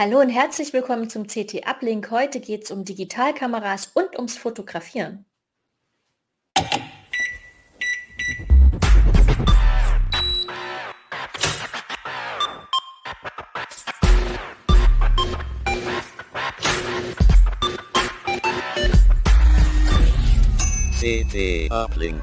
Hallo und herzlich willkommen zum CT Uplink. Heute geht es um Digitalkameras und ums Fotografieren. CT Uplink.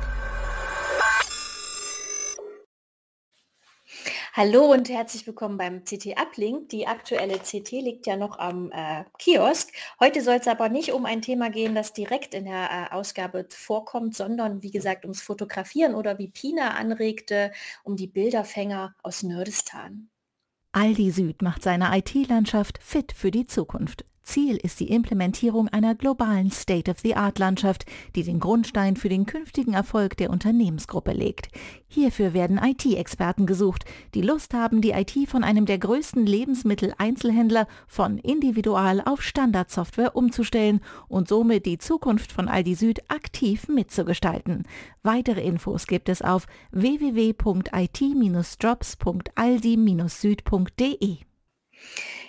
Hallo und herzlich willkommen beim CT Uplink. Die aktuelle CT liegt ja noch am äh, Kiosk. Heute soll es aber nicht um ein Thema gehen, das direkt in der äh, Ausgabe vorkommt, sondern wie gesagt ums Fotografieren oder wie Pina anregte, um die Bilderfänger aus Nerdistan. Aldi Süd macht seine IT-Landschaft fit für die Zukunft. Ziel ist die Implementierung einer globalen State-of-the-Art-Landschaft, die den Grundstein für den künftigen Erfolg der Unternehmensgruppe legt. Hierfür werden IT-Experten gesucht, die Lust haben, die IT von einem der größten Lebensmitteleinzelhändler von Individual auf Standardsoftware umzustellen und somit die Zukunft von Aldi Süd aktiv mitzugestalten. Weitere Infos gibt es auf www.it-jobs.aldi-süd.de.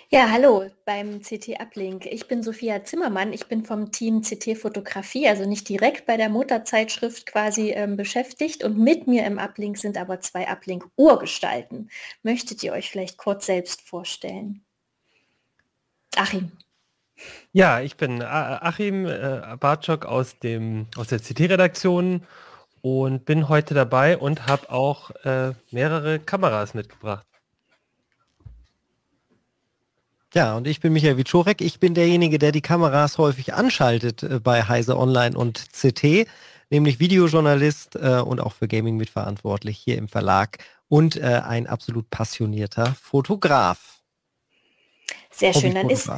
Ja, hallo beim CT Uplink. Ich bin Sophia Zimmermann. Ich bin vom Team CT Fotografie, also nicht direkt bei der Mutterzeitschrift quasi ähm, beschäftigt. Und mit mir im Uplink sind aber zwei Uplink-Urgestalten. Möchtet ihr euch vielleicht kurz selbst vorstellen? Achim. Ja, ich bin Achim äh, Bartschok aus, dem, aus der CT-Redaktion und bin heute dabei und habe auch äh, mehrere Kameras mitgebracht. Ja, und ich bin Michael Wiczorek. Ich bin derjenige, der die Kameras häufig anschaltet äh, bei Heise Online und CT, nämlich Videojournalist äh, und auch für Gaming mitverantwortlich hier im Verlag und äh, ein absolut passionierter Fotograf. Sehr schön, dann ist,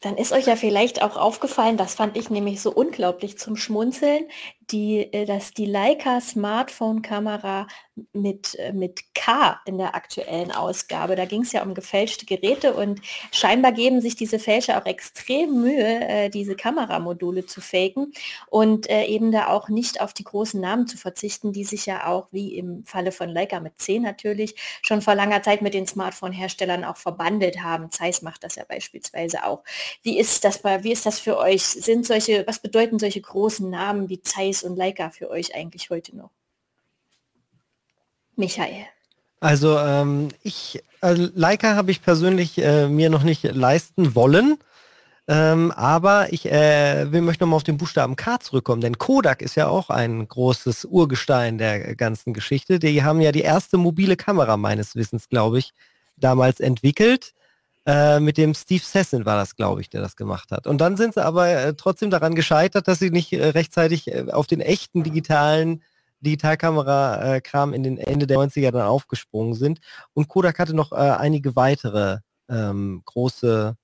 dann ist euch ja vielleicht auch aufgefallen, das fand ich nämlich so unglaublich zum Schmunzeln, die, äh, dass die Leica Smartphone-Kamera mit, äh, mit K in der aktuellen Ausgabe, da ging es ja um gefälschte Geräte und scheinbar geben sich diese Fälscher auch extrem Mühe, äh, diese Kameramodule zu faken und eben da auch nicht auf die großen Namen zu verzichten, die sich ja auch, wie im Falle von Leica mit C natürlich, schon vor langer Zeit mit den Smartphone-Herstellern auch verbandelt haben. Zeiss macht das ja beispielsweise auch. Wie ist das bei, wie ist das für euch? Sind solche, was bedeuten solche großen Namen wie Zeiss Zeiss und Leica für euch eigentlich heute noch? Michael. Also ähm, ich, also Leica habe ich persönlich äh, mir noch nicht leisten wollen. Ähm, aber ich äh, will, möchte nochmal auf den Buchstaben K zurückkommen, denn Kodak ist ja auch ein großes Urgestein der ganzen Geschichte. Die haben ja die erste mobile Kamera meines Wissens, glaube ich, damals entwickelt. Äh, mit dem Steve Sessin war das, glaube ich, der das gemacht hat. Und dann sind sie aber äh, trotzdem daran gescheitert, dass sie nicht äh, rechtzeitig äh, auf den echten digitalen Digitalkamera-Kram in den Ende der 90er dann aufgesprungen sind. Und Kodak hatte noch äh, einige weitere ähm, große,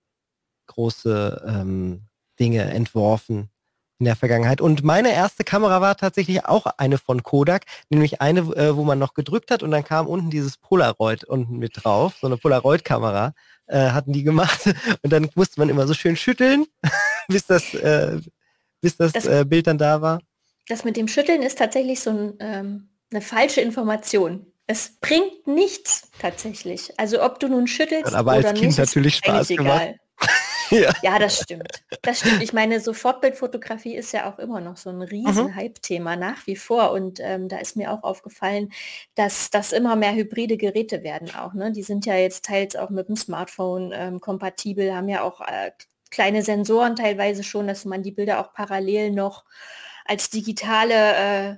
große ähm, Dinge entworfen in der Vergangenheit. Und meine erste Kamera war tatsächlich auch eine von Kodak, nämlich eine, äh, wo man noch gedrückt hat und dann kam unten dieses Polaroid unten mit drauf, so eine Polaroid-Kamera äh, hatten die gemacht. Und dann musste man immer so schön schütteln, bis das, äh, bis das, das äh, Bild dann da war. Das mit dem Schütteln ist tatsächlich so ein, ähm, eine falsche Information. Es bringt nichts tatsächlich. Also ob du nun schüttelst aber oder als Kind nicht, natürlich Spaß gemacht. Ja. ja, das stimmt. Das stimmt. Ich meine, so Fortbildfotografie ist ja auch immer noch so ein riesen mhm. Hype-Thema nach wie vor. Und ähm, da ist mir auch aufgefallen, dass das immer mehr hybride Geräte werden auch. Ne? Die sind ja jetzt teils auch mit dem Smartphone ähm, kompatibel, haben ja auch äh, kleine Sensoren teilweise schon, dass man die Bilder auch parallel noch als digitale äh,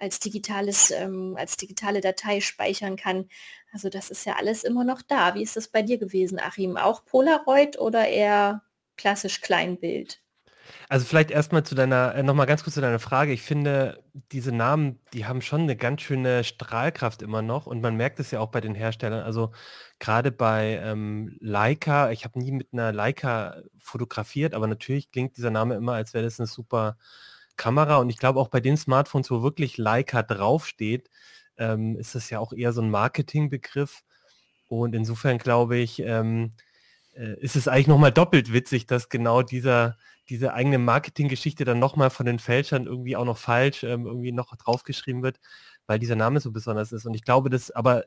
als digitales, ähm, als digitale Datei speichern kann. Also das ist ja alles immer noch da. Wie ist das bei dir gewesen, Achim? Auch Polaroid oder eher klassisch Kleinbild? Also vielleicht erstmal zu deiner, äh, nochmal ganz kurz zu deiner Frage. Ich finde, diese Namen, die haben schon eine ganz schöne Strahlkraft immer noch und man merkt es ja auch bei den Herstellern. Also gerade bei ähm, Leica, ich habe nie mit einer Leica fotografiert, aber natürlich klingt dieser Name immer, als wäre das eine super Kamera und ich glaube auch bei den Smartphones, wo wirklich Leica draufsteht, ähm, ist das ja auch eher so ein Marketingbegriff. Und insofern glaube ich, ähm, äh, ist es eigentlich nochmal doppelt witzig, dass genau dieser, diese eigene Marketinggeschichte dann nochmal von den Fälschern irgendwie auch noch falsch ähm, irgendwie noch draufgeschrieben wird, weil dieser Name so besonders ist. Und ich glaube, das, aber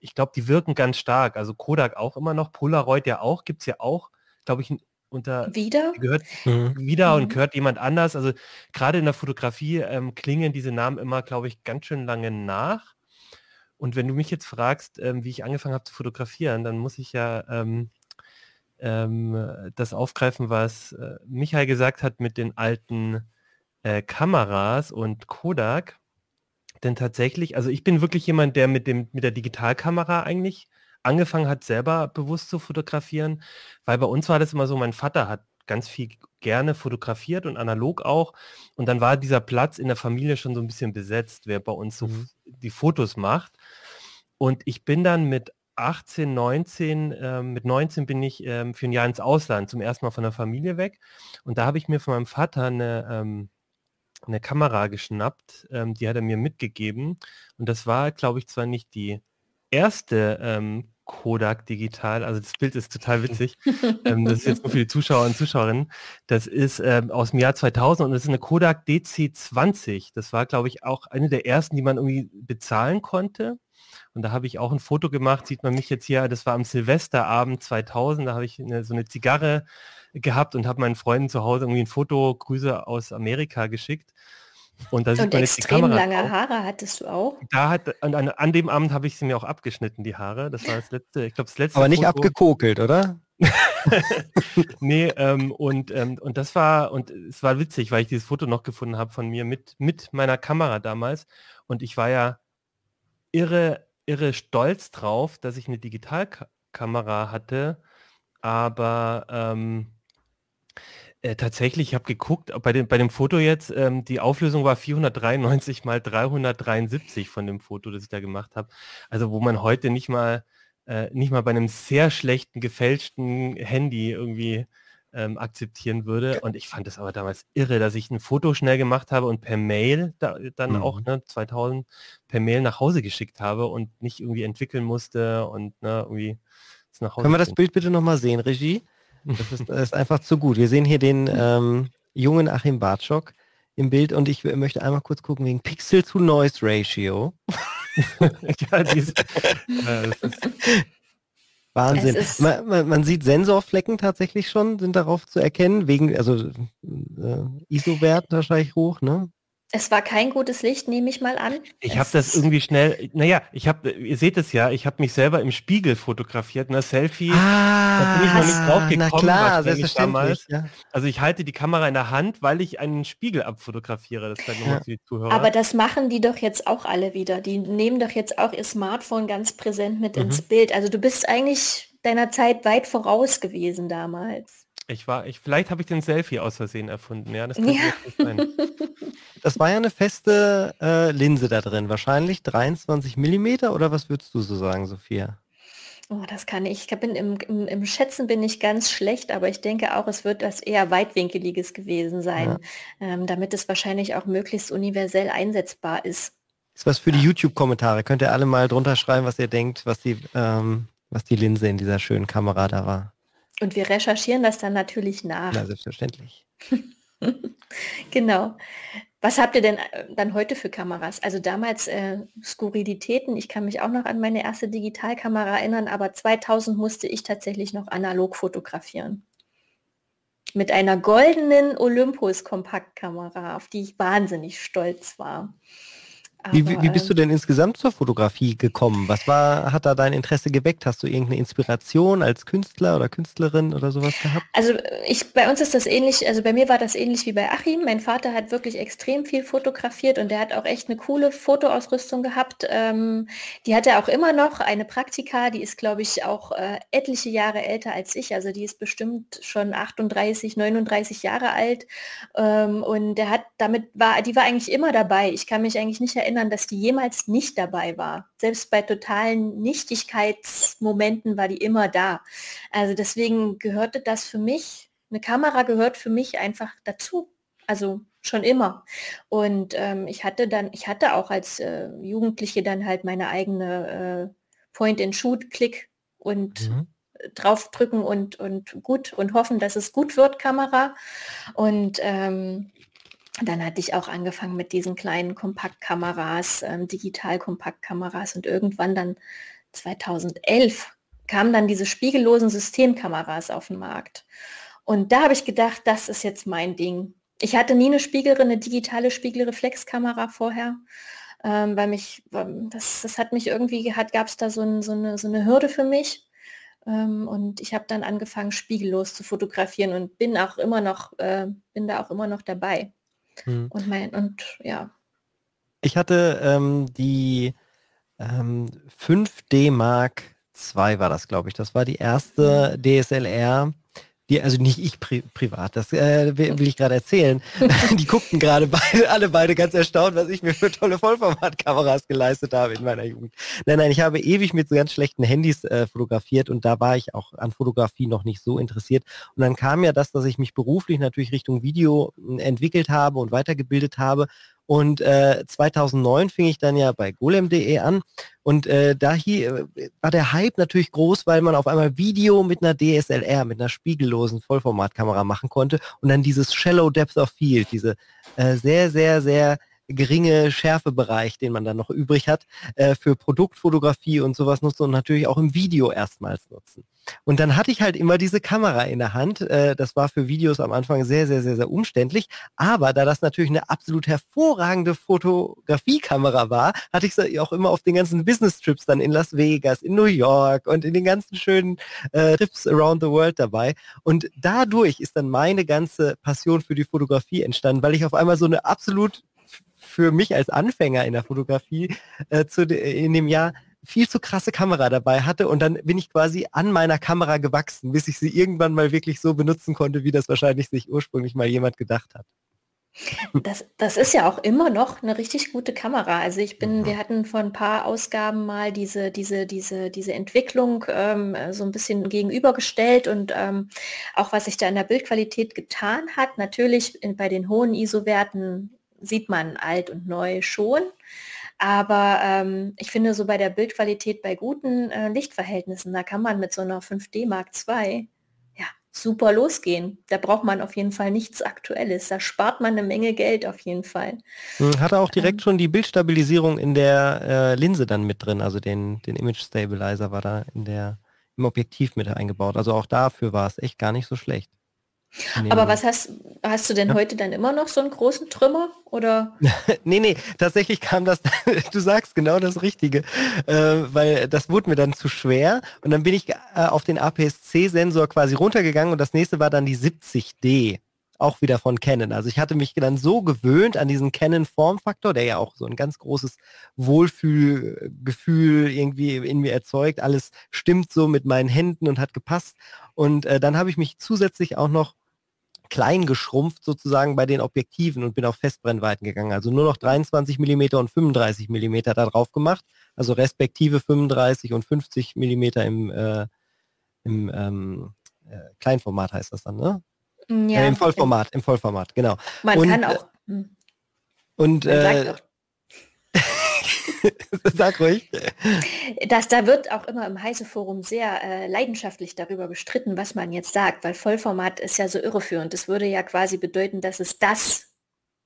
ich glaube, die wirken ganz stark. Also Kodak auch immer noch, Polaroid ja auch, gibt es ja auch glaube ich, unter wieder gehört mhm. wieder mhm. und gehört jemand anders. Also gerade in der Fotografie ähm, klingen diese Namen immer, glaube ich, ganz schön lange nach. Und wenn du mich jetzt fragst, ähm, wie ich angefangen habe zu fotografieren, dann muss ich ja ähm, ähm, das aufgreifen, was äh, Michael gesagt hat mit den alten äh, Kameras und Kodak. Denn tatsächlich, also ich bin wirklich jemand, der mit, dem, mit der Digitalkamera eigentlich angefangen hat, selber bewusst zu fotografieren, weil bei uns war das immer so, mein Vater hat ganz viel gerne fotografiert und analog auch. Und dann war dieser Platz in der Familie schon so ein bisschen besetzt, wer bei uns so mhm. die Fotos macht. Und ich bin dann mit 18, 19, äh, mit 19 bin ich ähm, für ein Jahr ins Ausland, zum ersten Mal von der Familie weg. Und da habe ich mir von meinem Vater eine, ähm, eine Kamera geschnappt, ähm, die hat er mir mitgegeben. Und das war, glaube ich, zwar nicht die erste ähm, Kodak Digital, also das Bild ist total witzig. ähm, das ist jetzt nur für die Zuschauer und Zuschauerinnen. Das ist ähm, aus dem Jahr 2000 und das ist eine Kodak DC20. Das war, glaube ich, auch eine der ersten, die man irgendwie bezahlen konnte. Und da habe ich auch ein Foto gemacht, sieht man mich jetzt hier, das war am Silvesterabend 2000, da habe ich eine, so eine Zigarre gehabt und habe meinen Freunden zu Hause irgendwie ein Foto, Grüße aus Amerika geschickt. Und, da und extrem lange auch. Haare hattest du auch? Da hat, an, an dem Abend habe ich sie mir auch abgeschnitten, die Haare. Das war das letzte, ich glaube das letzte. Aber nicht Foto. abgekokelt, oder? nee, ähm, und, ähm, und das war, und es war witzig, weil ich dieses Foto noch gefunden habe von mir mit, mit meiner Kamera damals. Und ich war ja irre, irre stolz drauf, dass ich eine Digitalkamera hatte, aber ähm, äh, tatsächlich, ich habe geguckt, bei dem, bei dem Foto jetzt, ähm, die Auflösung war 493 mal 373 von dem Foto, das ich da gemacht habe. Also wo man heute nicht mal, äh, nicht mal bei einem sehr schlechten, gefälschten Handy irgendwie ähm, akzeptieren würde. Und ich fand es aber damals irre, dass ich ein Foto schnell gemacht habe und per Mail da, dann mhm. auch ne, 2000 per Mail nach Hause geschickt habe und nicht irgendwie entwickeln musste und ne, irgendwie nach Hause. Können wir das Bild bitte nochmal sehen, Regie? Das ist, das ist, einfach zu gut. Wir sehen hier den ähm, jungen Achim Bartschok im Bild und ich möchte einmal kurz gucken wegen Pixel to Noise Ratio. ja, diese, äh, Wahnsinn. Man, man, man, sieht Sensorflecken tatsächlich schon, sind darauf zu erkennen, wegen, also äh, ISO-Wert wahrscheinlich hoch, ne? Es war kein gutes Licht, nehme ich mal an. Ich habe das irgendwie schnell, naja, ich habe, ihr seht es ja, ich habe mich selber im Spiegel fotografiert, ne, Selfie, ah, da bin ich noch nicht drauf gekommen, na klar, damals. Ja. Also ich halte die Kamera in der Hand, weil ich einen Spiegel abfotografiere, das vielleicht nochmal ja. die Zuhörer. Aber das machen die doch jetzt auch alle wieder, die nehmen doch jetzt auch ihr Smartphone ganz präsent mit mhm. ins Bild. Also du bist eigentlich deiner Zeit weit voraus gewesen damals. Ich war, ich, vielleicht habe ich den Selfie aus Versehen erfunden, ja, das ja. sein. Das war ja eine feste äh, Linse da drin, wahrscheinlich 23 Millimeter oder was würdest du so sagen, Sophia? Oh, das kann ich. Ich bin im, im, im, Schätzen bin ich ganz schlecht, aber ich denke auch, es wird das eher weitwinkeliges gewesen sein, ja. ähm, damit es wahrscheinlich auch möglichst universell einsetzbar ist. Ist was für die YouTube-Kommentare. Könnt ihr alle mal drunter schreiben, was ihr denkt, was die, ähm, was die Linse in dieser schönen Kamera da war. Und wir recherchieren das dann natürlich nach. Na, selbstverständlich. genau. Was habt ihr denn äh, dann heute für Kameras? Also damals äh, Skurrilitäten. Ich kann mich auch noch an meine erste Digitalkamera erinnern, aber 2000 musste ich tatsächlich noch analog fotografieren. Mit einer goldenen Olympus Kompaktkamera, auf die ich wahnsinnig stolz war. Wie, wie, bist du denn insgesamt zur Fotografie gekommen? Was war, hat da dein Interesse geweckt? Hast du irgendeine Inspiration als Künstler oder Künstlerin oder sowas gehabt? Also ich, bei uns ist das ähnlich, also bei mir war das ähnlich wie bei Achim. Mein Vater hat wirklich extrem viel fotografiert und der hat auch echt eine coole Fotoausrüstung gehabt. Ähm, die hat er auch immer noch, eine Praktika, die ist glaube ich auch äh, etliche Jahre älter als ich. Also die ist bestimmt schon 38, 39 Jahre alt. Ähm, und der hat damit war, die war eigentlich immer dabei. Ich kann mich eigentlich nicht erinnern, erinnern, dass die jemals nicht dabei war. Selbst bei totalen Nichtigkeitsmomenten war die immer da. Also deswegen gehörte das für mich, eine Kamera gehört für mich einfach dazu. Also schon immer. Und ähm, ich hatte dann, ich hatte auch als äh, Jugendliche dann halt meine eigene äh, Point-and-Shoot-Klick und mhm draufdrücken und, und gut und hoffen, dass es gut wird, Kamera. Und ähm, dann hatte ich auch angefangen mit diesen kleinen Kompaktkameras, ähm, Digital-Kompaktkameras und irgendwann dann 2011 kamen dann diese spiegellosen Systemkameras auf den Markt. Und da habe ich gedacht, das ist jetzt mein Ding. Ich hatte nie eine Spiegelre, eine digitale Spiegelreflexkamera vorher, ähm, weil mich, ähm, das, das hat mich irgendwie, hat, gab es da so, ein, so, eine, so eine Hürde für mich. Ähm, und ich habe dann angefangen, spiegellos zu fotografieren und bin auch immer noch, äh, bin da auch immer noch dabei. Hm. Und mein, und ja. Ich hatte ähm, die ähm, 5D Mark II war das, glaube ich. Das war die erste mhm. DSLR, die, also nicht ich pri privat, das äh, will, ich gerade erzählen. die guckten gerade beide, alle beide ganz erstaunt, was ich mir für tolle Vollformatkameras geleistet habe in meiner Jugend. Nein, nein, ich habe ewig mit so ganz schlechten Handys äh, fotografiert und da war ich auch an Fotografie noch nicht so interessiert. Und dann kam ja das, dass ich mich beruflich natürlich Richtung Video hm, entwickelt habe und weitergebildet habe und äh, 2009 fing ich dann ja bei golem.de an. Und äh, da hier äh, war der Hype natürlich groß, weil man auf einmal Video mit einer DSLR, mit einer spiegellosen Vollformatkamera machen konnte. Und dann dieses Shallow Depth of Field, diese äh, sehr, sehr, sehr geringe Schärfebereich, den man dann noch übrig hat, äh, für Produktfotografie und sowas nutzen und natürlich auch im Video erstmals nutzen. Und dann hatte ich halt immer diese Kamera in der Hand. Äh, das war für Videos am Anfang sehr, sehr, sehr, sehr umständlich. Aber da das natürlich eine absolut hervorragende Fotografiekamera war, hatte ich sie auch immer auf den ganzen Business-Trips dann in Las Vegas, in New York und in den ganzen schönen äh, Trips around the world dabei. Und dadurch ist dann meine ganze Passion für die Fotografie entstanden, weil ich auf einmal so eine absolut für mich als Anfänger in der Fotografie äh, zu, in dem Jahr viel zu krasse Kamera dabei hatte und dann bin ich quasi an meiner Kamera gewachsen, bis ich sie irgendwann mal wirklich so benutzen konnte, wie das wahrscheinlich sich ursprünglich mal jemand gedacht hat. Das, das ist ja auch immer noch eine richtig gute Kamera. Also ich bin, wir hatten vor ein paar Ausgaben mal diese, diese, diese, diese Entwicklung ähm, so ein bisschen gegenübergestellt und ähm, auch was sich da in der Bildqualität getan hat. Natürlich in, bei den hohen ISO-Werten sieht man alt und neu schon. Aber ähm, ich finde so bei der Bildqualität bei guten äh, Lichtverhältnissen, da kann man mit so einer 5D Mark II ja, super losgehen. Da braucht man auf jeden Fall nichts Aktuelles. Da spart man eine Menge Geld auf jeden Fall. Hm, hat er auch direkt ähm, schon die Bildstabilisierung in der äh, Linse dann mit drin, also den, den Image Stabilizer war da in der, im Objektiv mit eingebaut. Also auch dafür war es echt gar nicht so schlecht. Aber was hast, hast du denn ja. heute dann immer noch so einen großen Trümmer? Oder? nee, nee, tatsächlich kam das, du sagst genau das Richtige, äh, weil das wurde mir dann zu schwer und dann bin ich äh, auf den APS-C-Sensor quasi runtergegangen und das nächste war dann die 70D, auch wieder von Canon. Also ich hatte mich dann so gewöhnt an diesen Canon-Formfaktor, der ja auch so ein ganz großes Wohlfühlgefühl irgendwie in mir erzeugt. Alles stimmt so mit meinen Händen und hat gepasst. Und äh, dann habe ich mich zusätzlich auch noch klein geschrumpft sozusagen bei den Objektiven und bin auf Festbrennweiten gegangen. Also nur noch 23 mm und 35 mm da drauf gemacht. Also respektive 35 und 50 mm im, äh, im ähm, äh, Kleinformat heißt das dann, ne? Mm, ja. Äh, Im Vollformat, im Vollformat, genau. Man und, kann auch. Äh, hm. Und äh, Sag ruhig. Das, da wird auch immer im Heise-Forum sehr äh, leidenschaftlich darüber gestritten, was man jetzt sagt, weil Vollformat ist ja so irreführend. Das würde ja quasi bedeuten, dass es das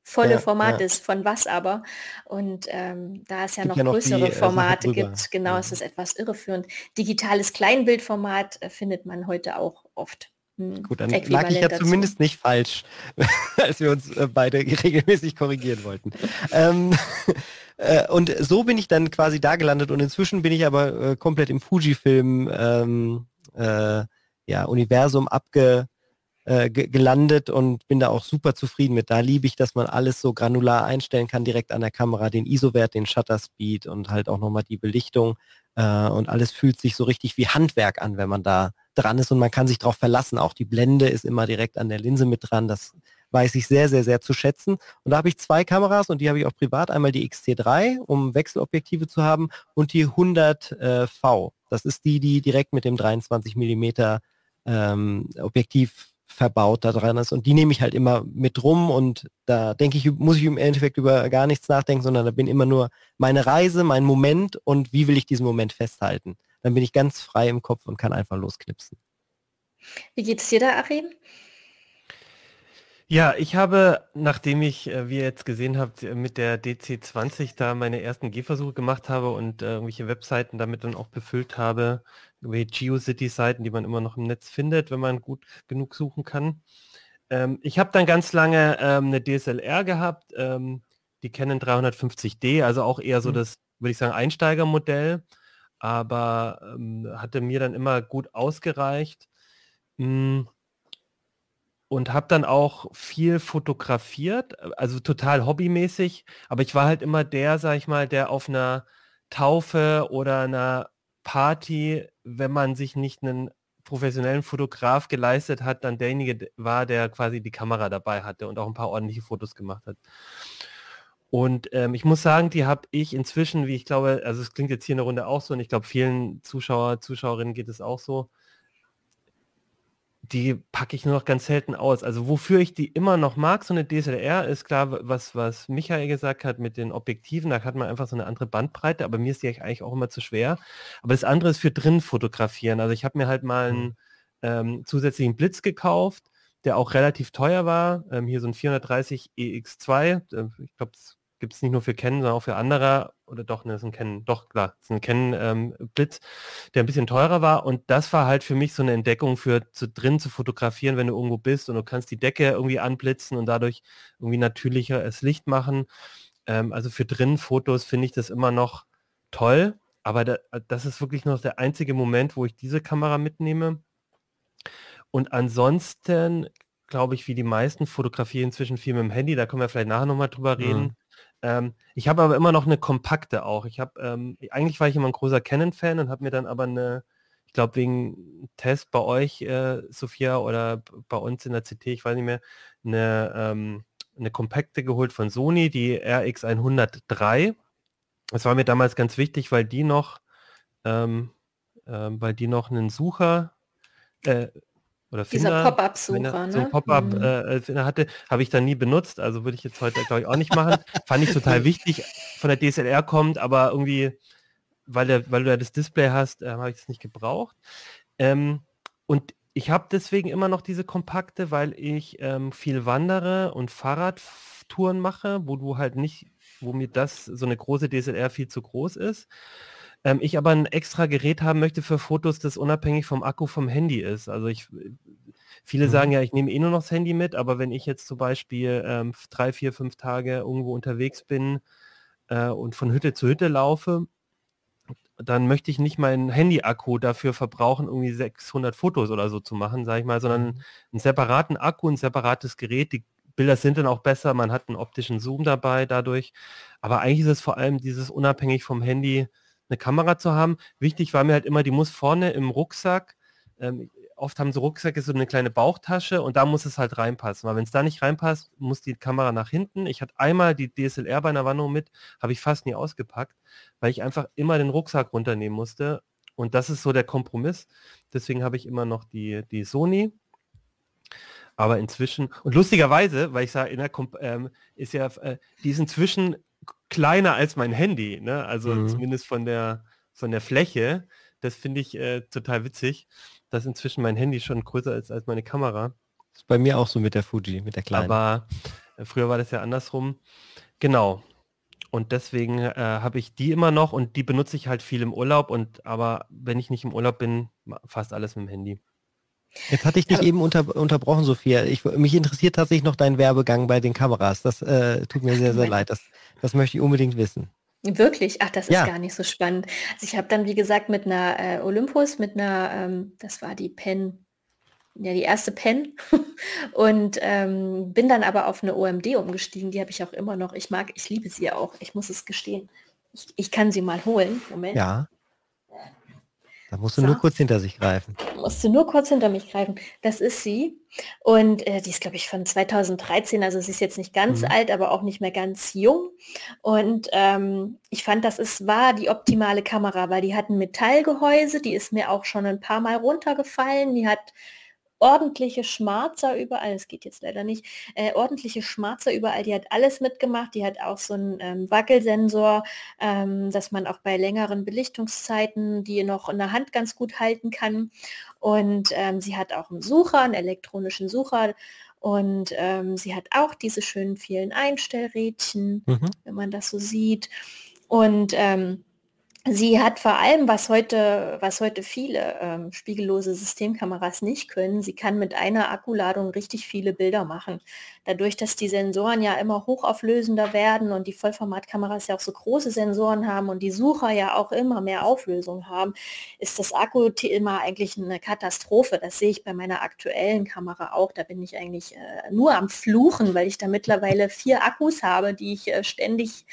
volle ja, Format ja. ist, von was aber. Und ähm, da es ja noch ja größere die, äh, Formate äh, gibt, genau, ist es etwas irreführend. Digitales Kleinbildformat äh, findet man heute auch oft. Hm, Gut, dann lag ich ja dazu. zumindest nicht falsch, als wir uns äh, beide regelmäßig korrigieren wollten. ähm, äh, und so bin ich dann quasi da gelandet und inzwischen bin ich aber äh, komplett im Fujifilm ähm, äh, ja, Universum abge äh, gelandet und bin da auch super zufrieden mit. Da liebe ich, dass man alles so granular einstellen kann, direkt an der Kamera, den ISO-Wert, den Shutter Speed und halt auch nochmal die Belichtung. Äh, und alles fühlt sich so richtig wie Handwerk an, wenn man da dran ist und man kann sich darauf verlassen. Auch die Blende ist immer direkt an der Linse mit dran. Das weiß ich sehr, sehr, sehr zu schätzen. Und da habe ich zwei Kameras und die habe ich auch privat. Einmal die XT3, um Wechselobjektive zu haben und die 100V. Äh, das ist die, die direkt mit dem 23 mm ähm, Objektiv verbaut da dran ist und die nehme ich halt immer mit rum und da denke ich, muss ich im Endeffekt über gar nichts nachdenken, sondern da bin immer nur meine Reise, mein Moment und wie will ich diesen Moment festhalten. Dann bin ich ganz frei im Kopf und kann einfach losknipsen. Wie geht es dir da, Achim? Ja, ich habe, nachdem ich, äh, wie ihr jetzt gesehen habt, äh, mit der DC20 da meine ersten Gehversuche gemacht habe und äh, irgendwelche Webseiten damit dann auch befüllt habe, wie GeoCity-Seiten, die man immer noch im Netz findet, wenn man gut genug suchen kann. Ähm, ich habe dann ganz lange ähm, eine DSLR gehabt, ähm, die Canon 350D, also auch eher so mhm. das, würde ich sagen, Einsteigermodell, aber ähm, hatte mir dann immer gut ausgereicht. Hm und habe dann auch viel fotografiert, also total hobbymäßig, aber ich war halt immer der, sag ich mal, der auf einer Taufe oder einer Party, wenn man sich nicht einen professionellen Fotograf geleistet hat, dann derjenige war, der quasi die Kamera dabei hatte und auch ein paar ordentliche Fotos gemacht hat. Und ähm, ich muss sagen, die habe ich inzwischen, wie ich glaube, also es klingt jetzt hier in der Runde auch so und ich glaube, vielen Zuschauer, Zuschauerinnen geht es auch so, die packe ich nur noch ganz selten aus. Also wofür ich die immer noch mag, so eine DSLR, ist klar, was, was Michael gesagt hat mit den Objektiven, da hat man einfach so eine andere Bandbreite, aber mir ist die eigentlich auch immer zu schwer. Aber das andere ist für drin fotografieren. Also ich habe mir halt mal einen mhm. ähm, zusätzlichen Blitz gekauft, der auch relativ teuer war. Ähm, hier so ein 430 EX2. Äh, ich glaube, gibt es nicht nur für Canon, sondern auch für andere, oder doch, ne, ist ein Canon, doch klar, ist ein Canon ähm, der ein bisschen teurer war und das war halt für mich so eine Entdeckung für zu, drin zu fotografieren, wenn du irgendwo bist und du kannst die Decke irgendwie anblitzen und dadurch irgendwie natürlicher das Licht machen. Ähm, also für drin Fotos finde ich das immer noch toll, aber da, das ist wirklich noch der einzige Moment, wo ich diese Kamera mitnehme. Und ansonsten glaube ich, wie die meisten fotografieren inzwischen viel mit dem Handy, da können wir vielleicht nachher nochmal drüber reden. Mhm. Ähm, ich habe aber immer noch eine kompakte auch. Ich habe, ähm, eigentlich war ich immer ein großer Canon-Fan und habe mir dann aber eine, ich glaube wegen Test bei euch, äh, Sophia, oder bei uns in der CT, ich weiß nicht mehr, eine, ähm, eine kompakte geholt von Sony, die RX103. Das war mir damals ganz wichtig, weil die noch, ähm, äh, weil die noch einen Sucher, äh, oder Finder, Dieser Pop-Up-Sucher, ne? So Pop-Up mhm. äh, hatte, habe ich dann nie benutzt, also würde ich jetzt heute, glaube ich, auch nicht machen. Fand ich total wichtig, von der DSLR kommt, aber irgendwie, weil, der, weil du ja das Display hast, äh, habe ich es nicht gebraucht. Ähm, und ich habe deswegen immer noch diese kompakte, weil ich ähm, viel wandere und Fahrradtouren mache, wo du halt nicht, wo mir das so eine große DSLR viel zu groß ist. Ähm, ich aber ein extra Gerät haben möchte für Fotos, das unabhängig vom Akku vom Handy ist. Also ich, viele mhm. sagen ja, ich nehme eh nur noch das Handy mit, aber wenn ich jetzt zum Beispiel ähm, drei, vier, fünf Tage irgendwo unterwegs bin äh, und von Hütte zu Hütte laufe, dann möchte ich nicht meinen Handy-Akku dafür verbrauchen, irgendwie 600 Fotos oder so zu machen, sage ich mal, sondern mhm. einen separaten Akku, ein separates Gerät. Die Bilder sind dann auch besser, man hat einen optischen Zoom dabei dadurch. Aber eigentlich ist es vor allem dieses unabhängig vom Handy eine Kamera zu haben. Wichtig war mir halt immer, die muss vorne im Rucksack, ähm, oft haben so Rucksäcke so eine kleine Bauchtasche und da muss es halt reinpassen. Weil wenn es da nicht reinpasst, muss die Kamera nach hinten. Ich hatte einmal die DSLR bei einer Wanderung mit, habe ich fast nie ausgepackt, weil ich einfach immer den Rucksack runternehmen musste. Und das ist so der Kompromiss. Deswegen habe ich immer noch die, die Sony. Aber inzwischen, und lustigerweise, weil ich sage, ähm, ist ja, äh, die ist inzwischen kleiner als mein Handy, ne? Also mhm. zumindest von der von der Fläche. Das finde ich äh, total witzig, dass inzwischen mein Handy schon größer ist als meine Kamera. Das ist bei mir auch so mit der Fuji, mit der kleinen. Aber äh, früher war das ja andersrum. Genau. Und deswegen äh, habe ich die immer noch und die benutze ich halt viel im Urlaub und aber wenn ich nicht im Urlaub bin, fast alles mit dem Handy. Jetzt hatte ich dich ja. eben unter, unterbrochen, Sophia. Ich, mich interessiert tatsächlich noch dein Werbegang bei den Kameras. Das äh, tut mir sehr, sehr leid. Das, das möchte ich unbedingt wissen. Wirklich? Ach, das ist ja. gar nicht so spannend. Also ich habe dann, wie gesagt, mit einer äh, Olympus, mit einer, ähm, das war die Pen, ja, die erste Pen und ähm, bin dann aber auf eine OMD umgestiegen. Die habe ich auch immer noch. Ich mag, ich liebe sie auch. Ich muss es gestehen. Ich, ich kann sie mal holen. Moment. Ja. Da musst du so. nur kurz hinter sich greifen. Musst du nur kurz hinter mich greifen. Das ist sie. Und äh, die ist, glaube ich, von 2013. Also sie ist jetzt nicht ganz mhm. alt, aber auch nicht mehr ganz jung. Und ähm, ich fand, das ist, war die optimale Kamera, weil die hat ein Metallgehäuse. Die ist mir auch schon ein paar Mal runtergefallen. Die hat ordentliche Schmarzer überall, es geht jetzt leider nicht, äh, ordentliche Schmarzer überall, die hat alles mitgemacht, die hat auch so einen ähm, Wackelsensor, ähm, dass man auch bei längeren Belichtungszeiten die noch in der Hand ganz gut halten kann. Und ähm, sie hat auch einen Sucher, einen elektronischen Sucher und ähm, sie hat auch diese schönen vielen Einstellrädchen, mhm. wenn man das so sieht. Und ähm, Sie hat vor allem, was heute, was heute viele ähm, spiegellose Systemkameras nicht können, sie kann mit einer Akkuladung richtig viele Bilder machen. Dadurch, dass die Sensoren ja immer hochauflösender werden und die Vollformatkameras ja auch so große Sensoren haben und die Sucher ja auch immer mehr Auflösung haben, ist das Akku-Thema eigentlich eine Katastrophe. Das sehe ich bei meiner aktuellen Kamera auch. Da bin ich eigentlich äh, nur am Fluchen, weil ich da mittlerweile vier Akkus habe, die ich äh, ständig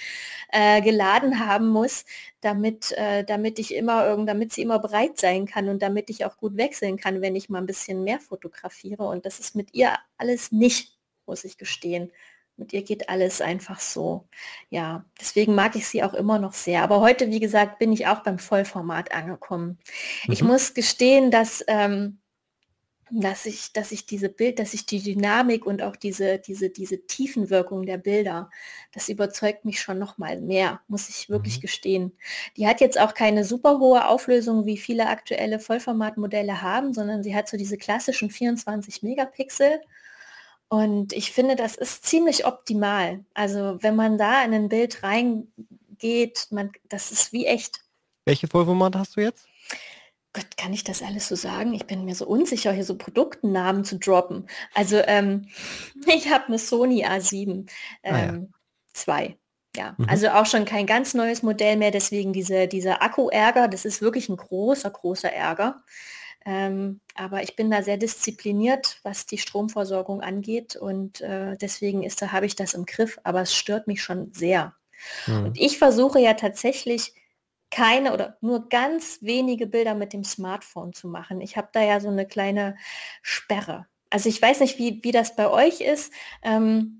äh, geladen haben muss damit, äh, damit ich immer damit sie immer bereit sein kann und damit ich auch gut wechseln kann, wenn ich mal ein bisschen mehr fotografiere. Und das ist mit ihr alles nicht, muss ich gestehen. Mit ihr geht alles einfach so. Ja, deswegen mag ich sie auch immer noch sehr. Aber heute, wie gesagt, bin ich auch beim Vollformat angekommen. Mhm. Ich muss gestehen, dass ähm, dass ich, dass ich diese Bild, dass ich die Dynamik und auch diese, diese, diese Tiefenwirkung der Bilder, das überzeugt mich schon noch mal mehr, muss ich wirklich mhm. gestehen. Die hat jetzt auch keine super hohe Auflösung, wie viele aktuelle Vollformatmodelle haben, sondern sie hat so diese klassischen 24 Megapixel. Und ich finde, das ist ziemlich optimal. Also wenn man da in ein Bild reingeht, man, das ist wie echt. Welche Vollformat hast du jetzt? Gott, kann ich das alles so sagen? Ich bin mir so unsicher, hier so Produktnamen zu droppen. Also ähm, ich habe eine Sony A7 ähm, ah, ja. 2. Ja, mhm. also auch schon kein ganz neues Modell mehr, deswegen diese, dieser Akku-Ärger, das ist wirklich ein großer, großer Ärger. Ähm, aber ich bin da sehr diszipliniert, was die Stromversorgung angeht und äh, deswegen ist da habe ich das im Griff, aber es stört mich schon sehr. Mhm. Und ich versuche ja tatsächlich keine oder nur ganz wenige Bilder mit dem Smartphone zu machen. Ich habe da ja so eine kleine Sperre. Also ich weiß nicht, wie, wie das bei euch ist. Ähm,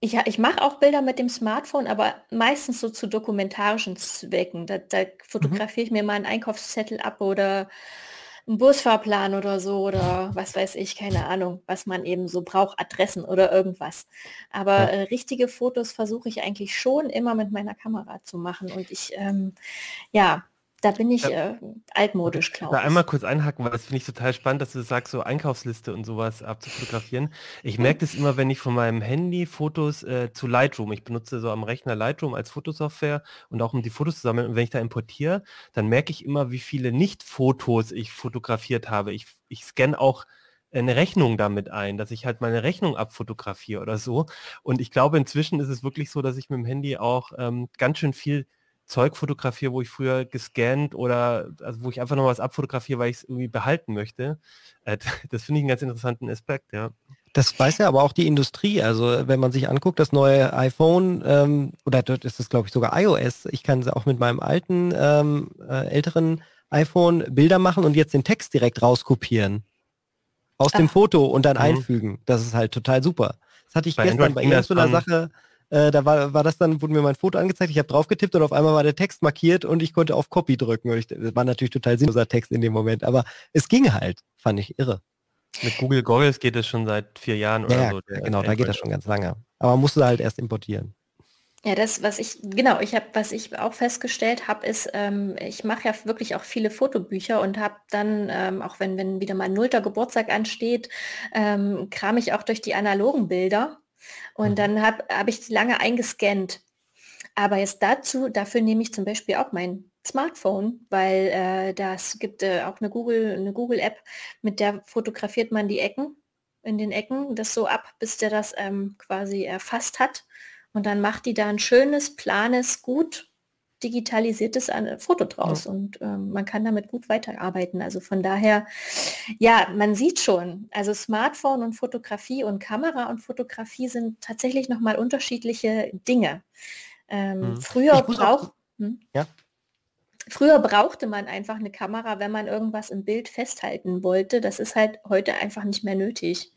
ich, ich mache auch Bilder mit dem Smartphone, aber meistens so zu dokumentarischen Zwecken. Da, da mhm. fotografiere ich mir mal einen Einkaufszettel ab oder einen Busfahrplan oder so oder was weiß ich, keine Ahnung, was man eben so braucht, Adressen oder irgendwas. Aber ja. äh, richtige Fotos versuche ich eigentlich schon immer mit meiner Kamera zu machen und ich, ähm, ja, da bin ich äh, altmodisch, glaube ich. Da einmal kurz einhaken, weil das finde ich total spannend, dass du sagst, so Einkaufsliste und sowas abzufotografieren. Ich mhm. merke das immer, wenn ich von meinem Handy Fotos äh, zu Lightroom, ich benutze so am Rechner Lightroom als Fotosoftware und auch um die Fotos zu sammeln. Und wenn ich da importiere, dann merke ich immer, wie viele Nicht-Fotos ich fotografiert habe. Ich, ich scanne auch eine Rechnung damit ein, dass ich halt meine Rechnung abfotografiere oder so. Und ich glaube, inzwischen ist es wirklich so, dass ich mit dem Handy auch ähm, ganz schön viel Zeug fotografiere, wo ich früher gescannt oder also wo ich einfach noch was abfotografiere, weil ich es irgendwie behalten möchte. Äh, das finde ich einen ganz interessanten Aspekt, ja. Das weiß ja aber auch die Industrie. Also wenn man sich anguckt, das neue iPhone ähm, oder dort ist es glaube ich sogar iOS. Ich kann auch mit meinem alten ähm, äh, älteren iPhone Bilder machen und jetzt den Text direkt rauskopieren aus Ach. dem Foto und dann mhm. einfügen. Das ist halt total super. Das hatte ich bei gestern Android bei irgendeiner Sache äh, da war, war das dann, wurde mir mein Foto angezeigt, ich habe drauf getippt und auf einmal war der Text markiert und ich konnte auf Copy drücken. Und ich, das war natürlich total sinnloser Text in dem Moment, aber es ging halt, fand ich irre. Mit Google Goggles geht es schon seit vier Jahren oder ja, so. Ja, genau, da geht das schon ganz lange. Aber man musste halt erst importieren. Ja, das, was ich, genau, ich habe, was ich auch festgestellt habe, ist, ähm, ich mache ja wirklich auch viele Fotobücher und habe dann, ähm, auch wenn, wenn wieder mein nullter Geburtstag ansteht, ähm, kram ich auch durch die analogen Bilder und mhm. dann habe hab ich die lange eingescannt. Aber jetzt dazu, dafür nehme ich zum Beispiel auch mein Smartphone, weil äh, das gibt äh, auch eine Google, eine Google-App, mit der fotografiert man die Ecken in den Ecken, das so ab, bis der das ähm, quasi erfasst hat. Und dann macht die da ein schönes, planes, gut digitalisiertes Foto draus ja. und ähm, man kann damit gut weiterarbeiten. Also von daher, ja, man sieht schon, also Smartphone und Fotografie und Kamera und Fotografie sind tatsächlich nochmal unterschiedliche Dinge. Ähm, mhm. Früher braucht hm? ja. Früher brauchte man einfach eine Kamera, wenn man irgendwas im Bild festhalten wollte. Das ist halt heute einfach nicht mehr nötig.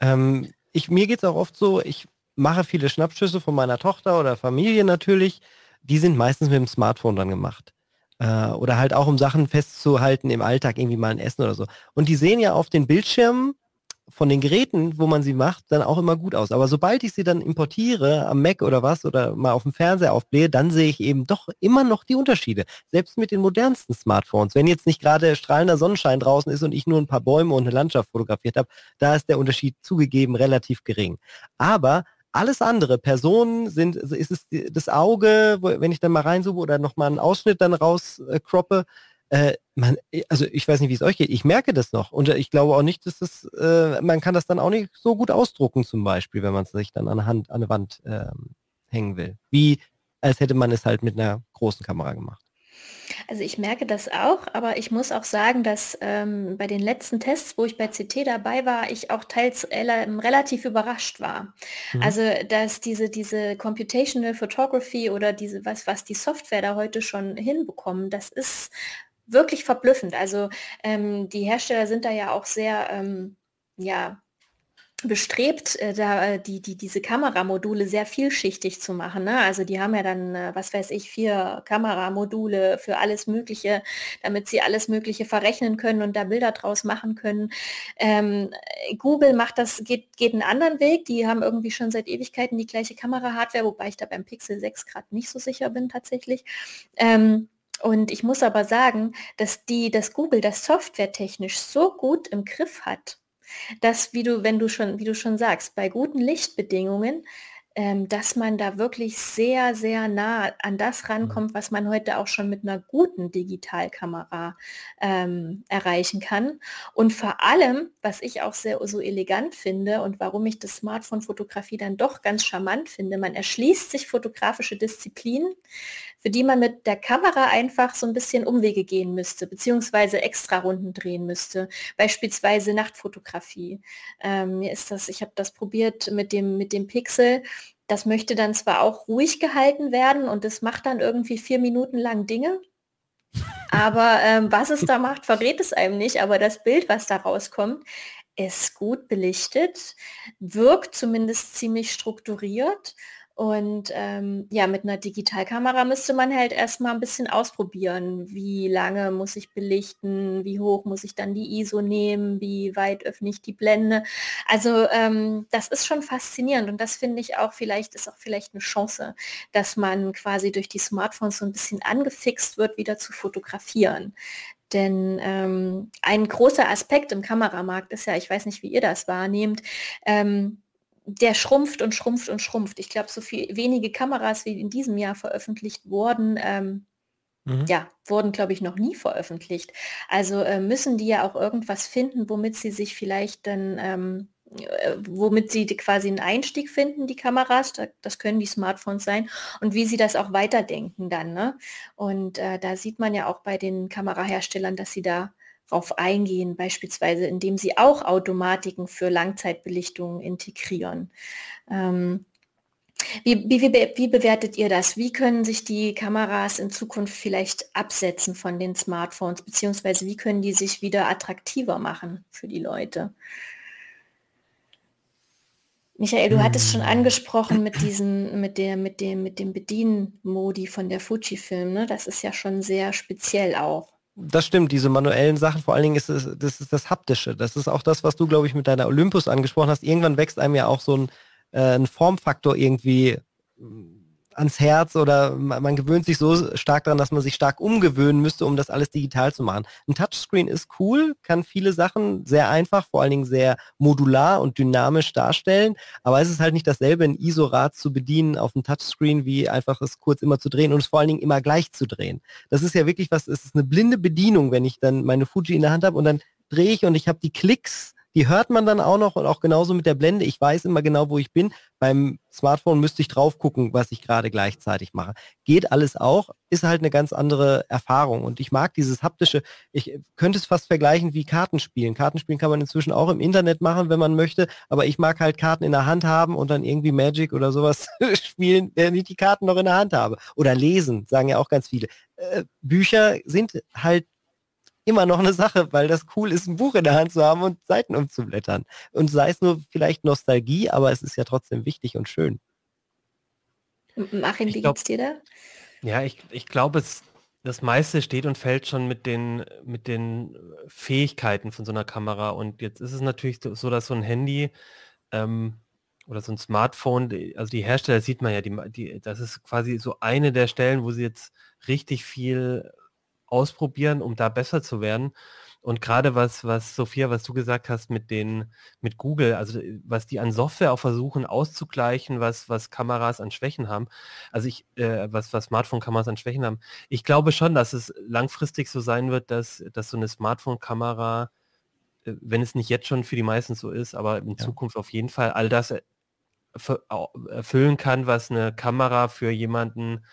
Ähm, ich, mir geht es auch oft so, ich mache viele Schnappschüsse von meiner Tochter oder Familie natürlich die sind meistens mit dem Smartphone dann gemacht. Äh, oder halt auch um Sachen festzuhalten im Alltag, irgendwie mal ein Essen oder so. Und die sehen ja auf den Bildschirmen von den Geräten, wo man sie macht, dann auch immer gut aus. Aber sobald ich sie dann importiere am Mac oder was oder mal auf dem Fernseher aufblähe, dann sehe ich eben doch immer noch die Unterschiede. Selbst mit den modernsten Smartphones. Wenn jetzt nicht gerade strahlender Sonnenschein draußen ist und ich nur ein paar Bäume und eine Landschaft fotografiert habe, da ist der Unterschied zugegeben relativ gering. Aber alles andere, Personen sind, ist es das Auge, wenn ich dann mal reinsuche oder nochmal einen Ausschnitt dann rauskroppe, äh, äh, man, also ich weiß nicht, wie es euch geht. Ich merke das noch. Und äh, ich glaube auch nicht, dass das, äh, man kann das dann auch nicht so gut ausdrucken, zum Beispiel, wenn man es sich dann an der Hand, an der Wand ähm, hängen will. Wie als hätte man es halt mit einer großen Kamera gemacht. Also ich merke das auch, aber ich muss auch sagen, dass ähm, bei den letzten Tests, wo ich bei CT dabei war, ich auch teils relativ überrascht war. Mhm. Also dass diese, diese Computational Photography oder diese, was, was die Software da heute schon hinbekommen, das ist wirklich verblüffend. Also ähm, die Hersteller sind da ja auch sehr ähm, ja, bestrebt, äh, da äh, die, die, diese Kameramodule sehr vielschichtig zu machen. Ne? Also die haben ja dann, äh, was weiß ich, vier Kameramodule für alles Mögliche, damit sie alles Mögliche verrechnen können und da Bilder draus machen können. Ähm, Google macht das, geht, geht einen anderen Weg. Die haben irgendwie schon seit Ewigkeiten die gleiche Kamera-Hardware, wobei ich da beim Pixel 6 gerade nicht so sicher bin tatsächlich. Ähm, und ich muss aber sagen, dass die, dass Google das softwaretechnisch so gut im Griff hat, dass, wie du, wenn du schon, wie du schon sagst, bei guten Lichtbedingungen ähm, dass man da wirklich sehr, sehr nah an das mhm. rankommt, was man heute auch schon mit einer guten Digitalkamera ähm, erreichen kann. Und vor allem, was ich auch sehr so elegant finde und warum ich das Smartphone-Fotografie dann doch ganz charmant finde, man erschließt sich fotografische Disziplinen, für die man mit der Kamera einfach so ein bisschen Umwege gehen müsste, beziehungsweise extra Runden drehen müsste. Beispielsweise Nachtfotografie. Ähm, mir ist das, ich habe das probiert mit dem, mit dem Pixel das möchte dann zwar auch ruhig gehalten werden und es macht dann irgendwie vier Minuten lang Dinge, aber ähm, was es da macht, verrät es einem nicht. Aber das Bild, was da rauskommt, ist gut belichtet, wirkt zumindest ziemlich strukturiert und ähm, ja, mit einer Digitalkamera müsste man halt erstmal ein bisschen ausprobieren. Wie lange muss ich belichten? Wie hoch muss ich dann die ISO nehmen? Wie weit öffne ich die Blende? Also ähm, das ist schon faszinierend und das finde ich auch vielleicht, ist auch vielleicht eine Chance, dass man quasi durch die Smartphones so ein bisschen angefixt wird, wieder zu fotografieren. Denn ähm, ein großer Aspekt im Kameramarkt ist ja, ich weiß nicht, wie ihr das wahrnehmt, ähm, der schrumpft und schrumpft und schrumpft. Ich glaube, so viel wenige Kameras wie in diesem Jahr veröffentlicht wurden, ähm, mhm. ja, wurden, glaube ich, noch nie veröffentlicht. Also äh, müssen die ja auch irgendwas finden, womit sie sich vielleicht dann, ähm, äh, womit sie quasi einen Einstieg finden, die Kameras, das können die Smartphones sein, und wie sie das auch weiterdenken dann. Ne? Und äh, da sieht man ja auch bei den Kameraherstellern, dass sie da darauf eingehen, beispielsweise indem sie auch Automatiken für Langzeitbelichtungen integrieren. Ähm, wie, wie, wie, bewertet ihr das? Wie können sich die Kameras in Zukunft vielleicht absetzen von den Smartphones, beziehungsweise wie können die sich wieder attraktiver machen für die Leute? Michael, du hattest schon hm. angesprochen mit diesen, mit der, mit dem, mit dem Bedienmodi von der Fujifilm, ne? Das ist ja schon sehr speziell auch. Das stimmt, diese manuellen Sachen, vor allen Dingen ist es, das ist das Haptische. Das ist auch das, was du, glaube ich, mit deiner Olympus angesprochen hast. Irgendwann wächst einem ja auch so ein, äh, ein Formfaktor irgendwie ans Herz oder man, man, gewöhnt sich so stark daran, dass man sich stark umgewöhnen müsste, um das alles digital zu machen. Ein Touchscreen ist cool, kann viele Sachen sehr einfach, vor allen Dingen sehr modular und dynamisch darstellen, aber es ist halt nicht dasselbe, ein ISO-Rad zu bedienen auf einem Touchscreen, wie einfach es kurz immer zu drehen und es vor allen Dingen immer gleich zu drehen. Das ist ja wirklich was, es ist eine blinde Bedienung, wenn ich dann meine Fuji in der Hand habe und dann drehe ich und ich habe die Klicks die hört man dann auch noch und auch genauso mit der Blende. Ich weiß immer genau, wo ich bin. Beim Smartphone müsste ich drauf gucken, was ich gerade gleichzeitig mache. Geht alles auch, ist halt eine ganz andere Erfahrung. Und ich mag dieses haptische, ich könnte es fast vergleichen wie Kartenspielen. Kartenspielen kann man inzwischen auch im Internet machen, wenn man möchte, aber ich mag halt Karten in der Hand haben und dann irgendwie Magic oder sowas spielen, wenn ich die Karten noch in der Hand habe. Oder lesen, sagen ja auch ganz viele. Äh, Bücher sind halt immer noch eine Sache, weil das cool ist, ein Buch in der Hand zu haben und Seiten umzublättern. Und sei es nur vielleicht Nostalgie, aber es ist ja trotzdem wichtig und schön. Machim, wie geht's dir da? Ja, ich, ich glaube, es das meiste steht und fällt schon mit den, mit den Fähigkeiten von so einer Kamera. Und jetzt ist es natürlich so, dass so ein Handy ähm, oder so ein Smartphone, also die Hersteller sieht man ja, die, die, das ist quasi so eine der Stellen, wo sie jetzt richtig viel ausprobieren, um da besser zu werden. Und gerade was, was Sophia, was du gesagt hast mit den, mit Google, also was die an Software auch versuchen auszugleichen, was, was Kameras an Schwächen haben, also ich, äh, was, was Smartphone-Kameras an Schwächen haben. Ich glaube schon, dass es langfristig so sein wird, dass, dass so eine Smartphone-Kamera, äh, wenn es nicht jetzt schon für die meisten so ist, aber in ja. Zukunft auf jeden Fall all das erfüllen kann, was eine Kamera für jemanden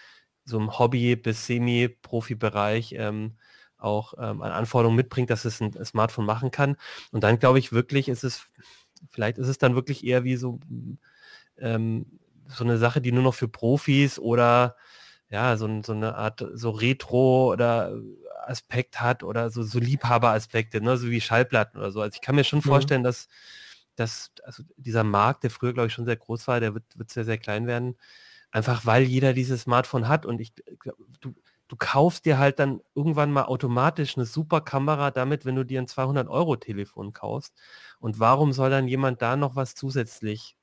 so im Hobby- bis Semi-Profi-Bereich ähm, auch ähm, an Anforderungen mitbringt, dass es ein Smartphone machen kann. Und dann glaube ich wirklich, ist es, vielleicht ist es dann wirklich eher wie so, ähm, so eine Sache, die nur noch für Profis oder ja, so, so eine Art so Retro oder Aspekt hat oder so, so Liebhaberaspekte, ne? so wie Schallplatten oder so. Also ich kann mir schon mhm. vorstellen, dass, dass also dieser Markt, der früher, glaube ich, schon sehr groß war, der wird, wird sehr, sehr klein werden. Einfach weil jeder dieses Smartphone hat und ich, du, du kaufst dir halt dann irgendwann mal automatisch eine super Kamera damit, wenn du dir ein 200 Euro Telefon kaufst. Und warum soll dann jemand da noch was zusätzlich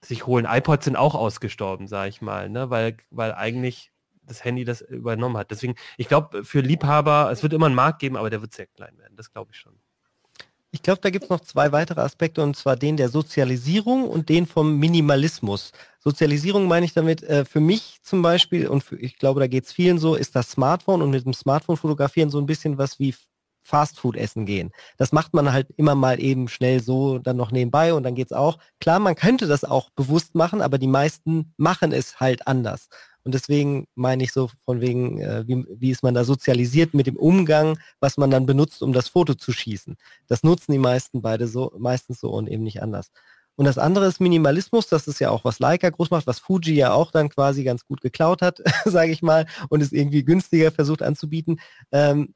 sich holen? iPods sind auch ausgestorben, sage ich mal, ne? weil, weil eigentlich das Handy das übernommen hat. Deswegen, ich glaube, für Liebhaber, es wird immer einen Markt geben, aber der wird sehr klein werden. Das glaube ich schon. Ich glaube, da gibt es noch zwei weitere Aspekte, und zwar den der Sozialisierung und den vom Minimalismus. Sozialisierung meine ich damit, äh, für mich zum Beispiel, und für, ich glaube, da geht es vielen so, ist das Smartphone und mit dem Smartphone fotografieren so ein bisschen was wie Fastfood essen gehen. Das macht man halt immer mal eben schnell so dann noch nebenbei und dann geht's auch. Klar, man könnte das auch bewusst machen, aber die meisten machen es halt anders. Und deswegen meine ich so von wegen, äh, wie, wie ist man da sozialisiert mit dem Umgang, was man dann benutzt, um das Foto zu schießen. Das nutzen die meisten beide so, meistens so und eben nicht anders. Und das andere ist Minimalismus, das ist ja auch, was Leica groß macht, was Fuji ja auch dann quasi ganz gut geklaut hat, sage ich mal, und es irgendwie günstiger versucht anzubieten. Ähm,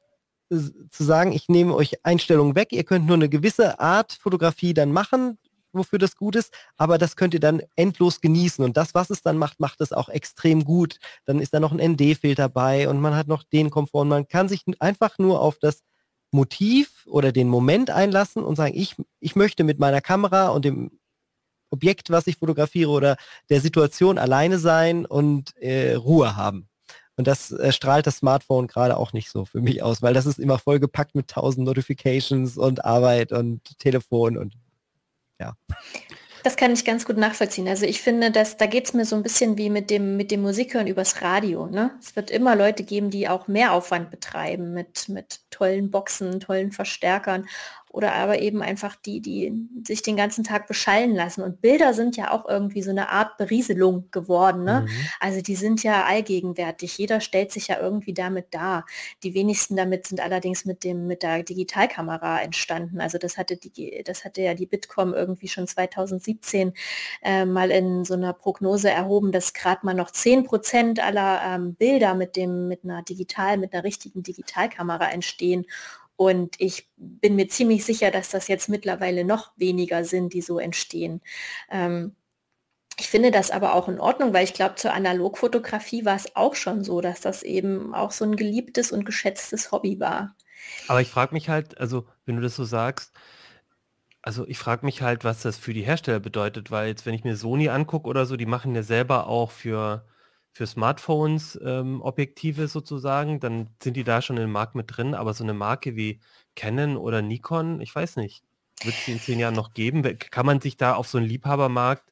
zu sagen, ich nehme euch Einstellungen weg, ihr könnt nur eine gewisse Art Fotografie dann machen, wofür das gut ist, aber das könnt ihr dann endlos genießen und das, was es dann macht, macht es auch extrem gut. Dann ist da noch ein ND-Filter bei und man hat noch den Komfort und man kann sich einfach nur auf das Motiv oder den Moment einlassen und sagen, ich, ich möchte mit meiner Kamera und dem Objekt, was ich fotografiere oder der Situation alleine sein und äh, Ruhe haben. Und das äh, strahlt das Smartphone gerade auch nicht so für mich aus, weil das ist immer vollgepackt mit tausend Notifications und Arbeit und Telefon und ja. Das kann ich ganz gut nachvollziehen. Also ich finde, dass da geht es mir so ein bisschen wie mit dem, mit dem Musikhören übers Radio. Ne? Es wird immer Leute geben, die auch mehr Aufwand betreiben mit, mit tollen Boxen, tollen Verstärkern oder aber eben einfach die, die sich den ganzen Tag beschallen lassen. Und Bilder sind ja auch irgendwie so eine Art Berieselung geworden. Ne? Mhm. Also die sind ja allgegenwärtig. Jeder stellt sich ja irgendwie damit dar. Die wenigsten damit sind allerdings mit dem mit der Digitalkamera entstanden. Also das hatte die, das hatte ja die Bitkom irgendwie schon 2017 äh, mal in so einer Prognose erhoben, dass gerade mal noch 10 Prozent aller ähm, Bilder mit dem mit einer digital mit einer richtigen Digitalkamera entstehen. Und ich bin mir ziemlich sicher, dass das jetzt mittlerweile noch weniger sind, die so entstehen. Ähm, ich finde das aber auch in Ordnung, weil ich glaube, zur Analogfotografie war es auch schon so, dass das eben auch so ein geliebtes und geschätztes Hobby war. Aber ich frage mich halt, also wenn du das so sagst, also ich frage mich halt, was das für die Hersteller bedeutet, weil jetzt, wenn ich mir Sony angucke oder so, die machen ja selber auch für für Smartphones ähm, Objektive sozusagen, dann sind die da schon im Markt mit drin, aber so eine Marke wie Canon oder Nikon, ich weiß nicht, wird es in zehn Jahren noch geben? Kann man sich da auf so einen Liebhabermarkt,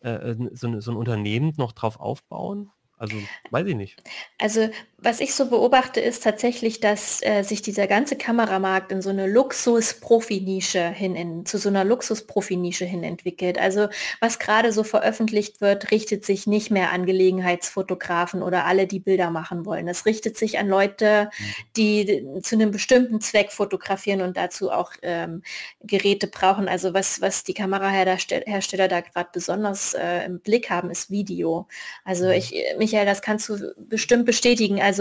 äh, äh so, so ein Unternehmen noch drauf aufbauen? Also weiß ich nicht. Also was ich so beobachte, ist tatsächlich, dass äh, sich dieser ganze Kameramarkt in so eine Luxus-Profi-Nische hin, in, zu so einer Luxus-Profi-Nische hin entwickelt. Also was gerade so veröffentlicht wird, richtet sich nicht mehr an Gelegenheitsfotografen oder alle, die Bilder machen wollen. Es richtet sich an Leute, mhm. die zu einem bestimmten Zweck fotografieren und dazu auch ähm, Geräte brauchen. Also was, was die Kamerahersteller da gerade besonders äh, im Blick haben, ist Video. Also mhm. ich, Michael, das kannst du bestimmt bestätigen. Also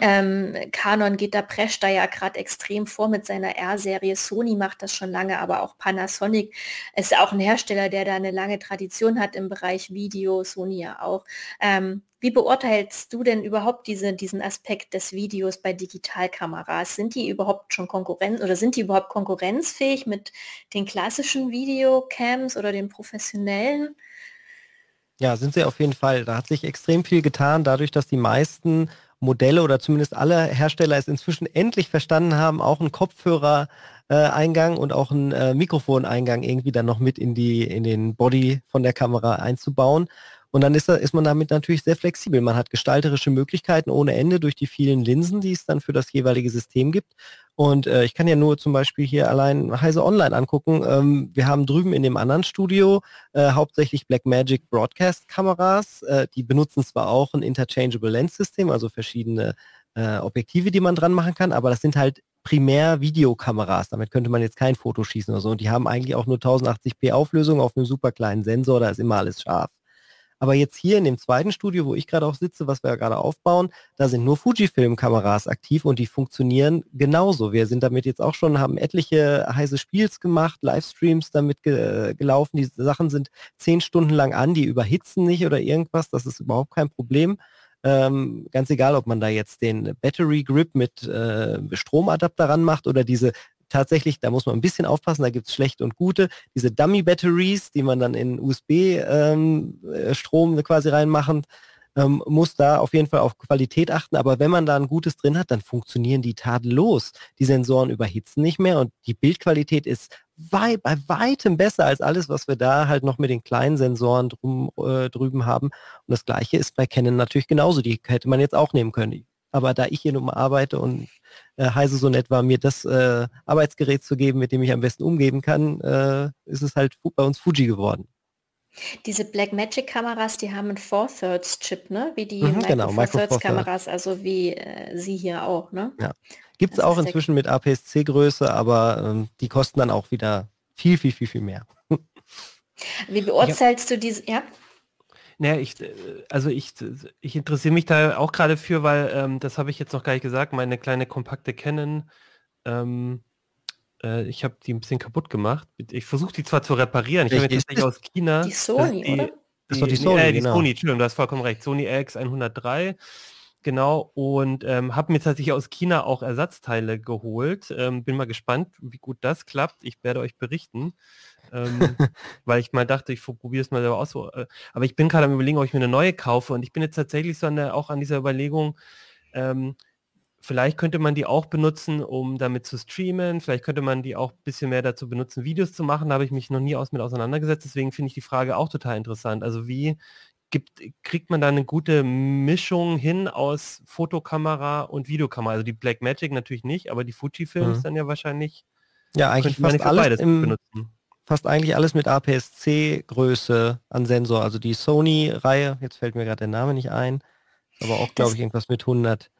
Ähm, Canon geht da, prescht da ja gerade extrem vor mit seiner R-Serie. Sony macht das schon lange, aber auch Panasonic ist auch ein Hersteller, der da eine lange Tradition hat im Bereich Video, Sony ja auch. Ähm, wie beurteilst du denn überhaupt diese, diesen Aspekt des Videos bei Digitalkameras? Sind die überhaupt schon Konkurrenz oder sind die überhaupt konkurrenzfähig mit den klassischen Videocams oder den professionellen? Ja, sind sie auf jeden Fall. Da hat sich extrem viel getan, dadurch, dass die meisten Modelle oder zumindest alle Hersteller es inzwischen endlich verstanden haben, auch einen Kopfhörereingang und auch einen äh, Mikrofoneingang irgendwie dann noch mit in die in den Body von der Kamera einzubauen. Und dann ist, ist man damit natürlich sehr flexibel. Man hat gestalterische Möglichkeiten ohne Ende durch die vielen Linsen, die es dann für das jeweilige System gibt. Und äh, ich kann ja nur zum Beispiel hier allein Heise Online angucken. Ähm, wir haben drüben in dem anderen Studio äh, hauptsächlich Blackmagic Broadcast Kameras. Äh, die benutzen zwar auch ein Interchangeable Lens System, also verschiedene äh, Objektive, die man dran machen kann, aber das sind halt primär Videokameras. Damit könnte man jetzt kein Foto schießen oder so. Und die haben eigentlich auch nur 1080p Auflösung auf einem super kleinen Sensor, da ist immer alles scharf. Aber jetzt hier in dem zweiten Studio, wo ich gerade auch sitze, was wir ja gerade aufbauen, da sind nur Fujifilm-Kameras aktiv und die funktionieren genauso. Wir sind damit jetzt auch schon, haben etliche heiße Spiels gemacht, Livestreams damit ge gelaufen. Die Sachen sind zehn Stunden lang an, die überhitzen nicht oder irgendwas. Das ist überhaupt kein Problem. Ähm, ganz egal, ob man da jetzt den Battery Grip mit äh, Stromadapter ranmacht oder diese tatsächlich, da muss man ein bisschen aufpassen, da gibt es schlechte und gute. Diese Dummy-Batteries, die man dann in USB-Strom ähm, äh, quasi reinmachen, ähm, muss da auf jeden Fall auf Qualität achten. Aber wenn man da ein gutes drin hat, dann funktionieren die tadellos. Die Sensoren überhitzen nicht mehr und die Bildqualität ist wei bei weitem besser als alles, was wir da halt noch mit den kleinen Sensoren drum, äh, drüben haben. Und das gleiche ist bei Canon natürlich genauso. Die hätte man jetzt auch nehmen können. Aber da ich hier nun mal arbeite und äh, Heise so nett war, mir das äh, Arbeitsgerät zu geben, mit dem ich am besten umgeben kann, äh, ist es halt bei uns Fuji geworden. Diese Blackmagic-Kameras, die haben einen Four-Thirds-Chip, ne? Wie die mhm, genau, Four-Thirds-Kameras, also wie äh, sie hier auch, ne? Ja. Gibt es auch inzwischen mit APS-C-Größe, aber ähm, die kosten dann auch wieder viel, viel, viel, viel mehr. Wie beurteilst du diese, ja? Naja, ich, äh, also ich, ich interessiere mich da auch gerade für, weil ähm, das habe ich jetzt noch gar nicht gesagt, meine kleine kompakte Canon, ähm, äh, ich habe die ein bisschen kaputt gemacht. Ich versuche die zwar zu reparieren, ich habe jetzt tatsächlich aus China. Die Sony, die, oder? Das ist die Sony, äh, die genau. Sony, Entschuldigung, du hast vollkommen recht. Sony RX103 genau, und ähm, habe mir tatsächlich aus China auch Ersatzteile geholt. Ähm, bin mal gespannt, wie gut das klappt. Ich werde euch berichten ähm, weil ich mal dachte, ich probiere es mal selber aus. Äh, aber ich bin gerade am überlegen, ob ich mir eine neue kaufe und ich bin jetzt tatsächlich so an der, auch an dieser Überlegung, ähm, vielleicht könnte man die auch benutzen, um damit zu streamen, vielleicht könnte man die auch ein bisschen mehr dazu benutzen, Videos zu machen, da habe ich mich noch nie aus mit auseinandergesetzt, deswegen finde ich die Frage auch total interessant. Also wie gibt, kriegt man da eine gute Mischung hin aus Fotokamera und Videokamera? Also die Blackmagic natürlich nicht, aber die Fujifilms mhm. dann ja wahrscheinlich ja, eigentlich fast alles im, benutzen fast eigentlich alles mit APS-C-Größe an Sensor. Also die Sony-Reihe, jetzt fällt mir gerade der Name nicht ein, aber auch, glaube ich, irgendwas mit 100.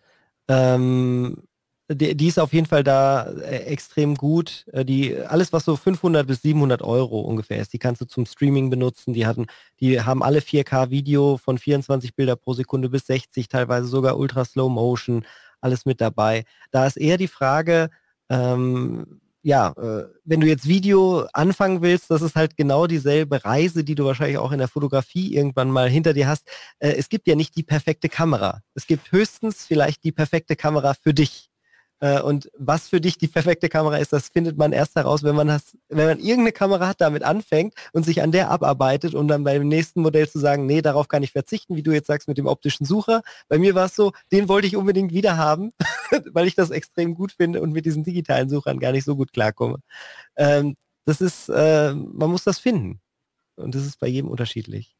Ähm, die, die, ist auf jeden Fall da äh, extrem gut. Äh, die, alles, was so 500 bis 700 Euro ungefähr ist, die kannst du zum Streaming benutzen. Die, hatten, die haben alle 4K-Video von 24 Bilder pro Sekunde bis 60, teilweise sogar Ultra Slow Motion, alles mit dabei. Da ist eher die Frage, ähm, ja, äh, wenn du jetzt Video anfangen willst, das ist halt genau dieselbe Reise, die du wahrscheinlich auch in der Fotografie irgendwann mal hinter dir hast. Äh, es gibt ja nicht die perfekte Kamera. Es gibt höchstens vielleicht die perfekte Kamera für dich. Äh, und was für dich die perfekte Kamera ist, das findet man erst heraus, wenn man das, wenn man irgendeine Kamera hat, damit anfängt und sich an der abarbeitet, um dann beim nächsten Modell zu sagen, nee, darauf kann ich verzichten, wie du jetzt sagst mit dem optischen Sucher. Bei mir war es so, den wollte ich unbedingt wieder haben, weil ich das extrem gut finde und mit diesen digitalen Suchern gar nicht so gut klarkomme. Ähm, das ist, äh, man muss das finden. Und das ist bei jedem unterschiedlich.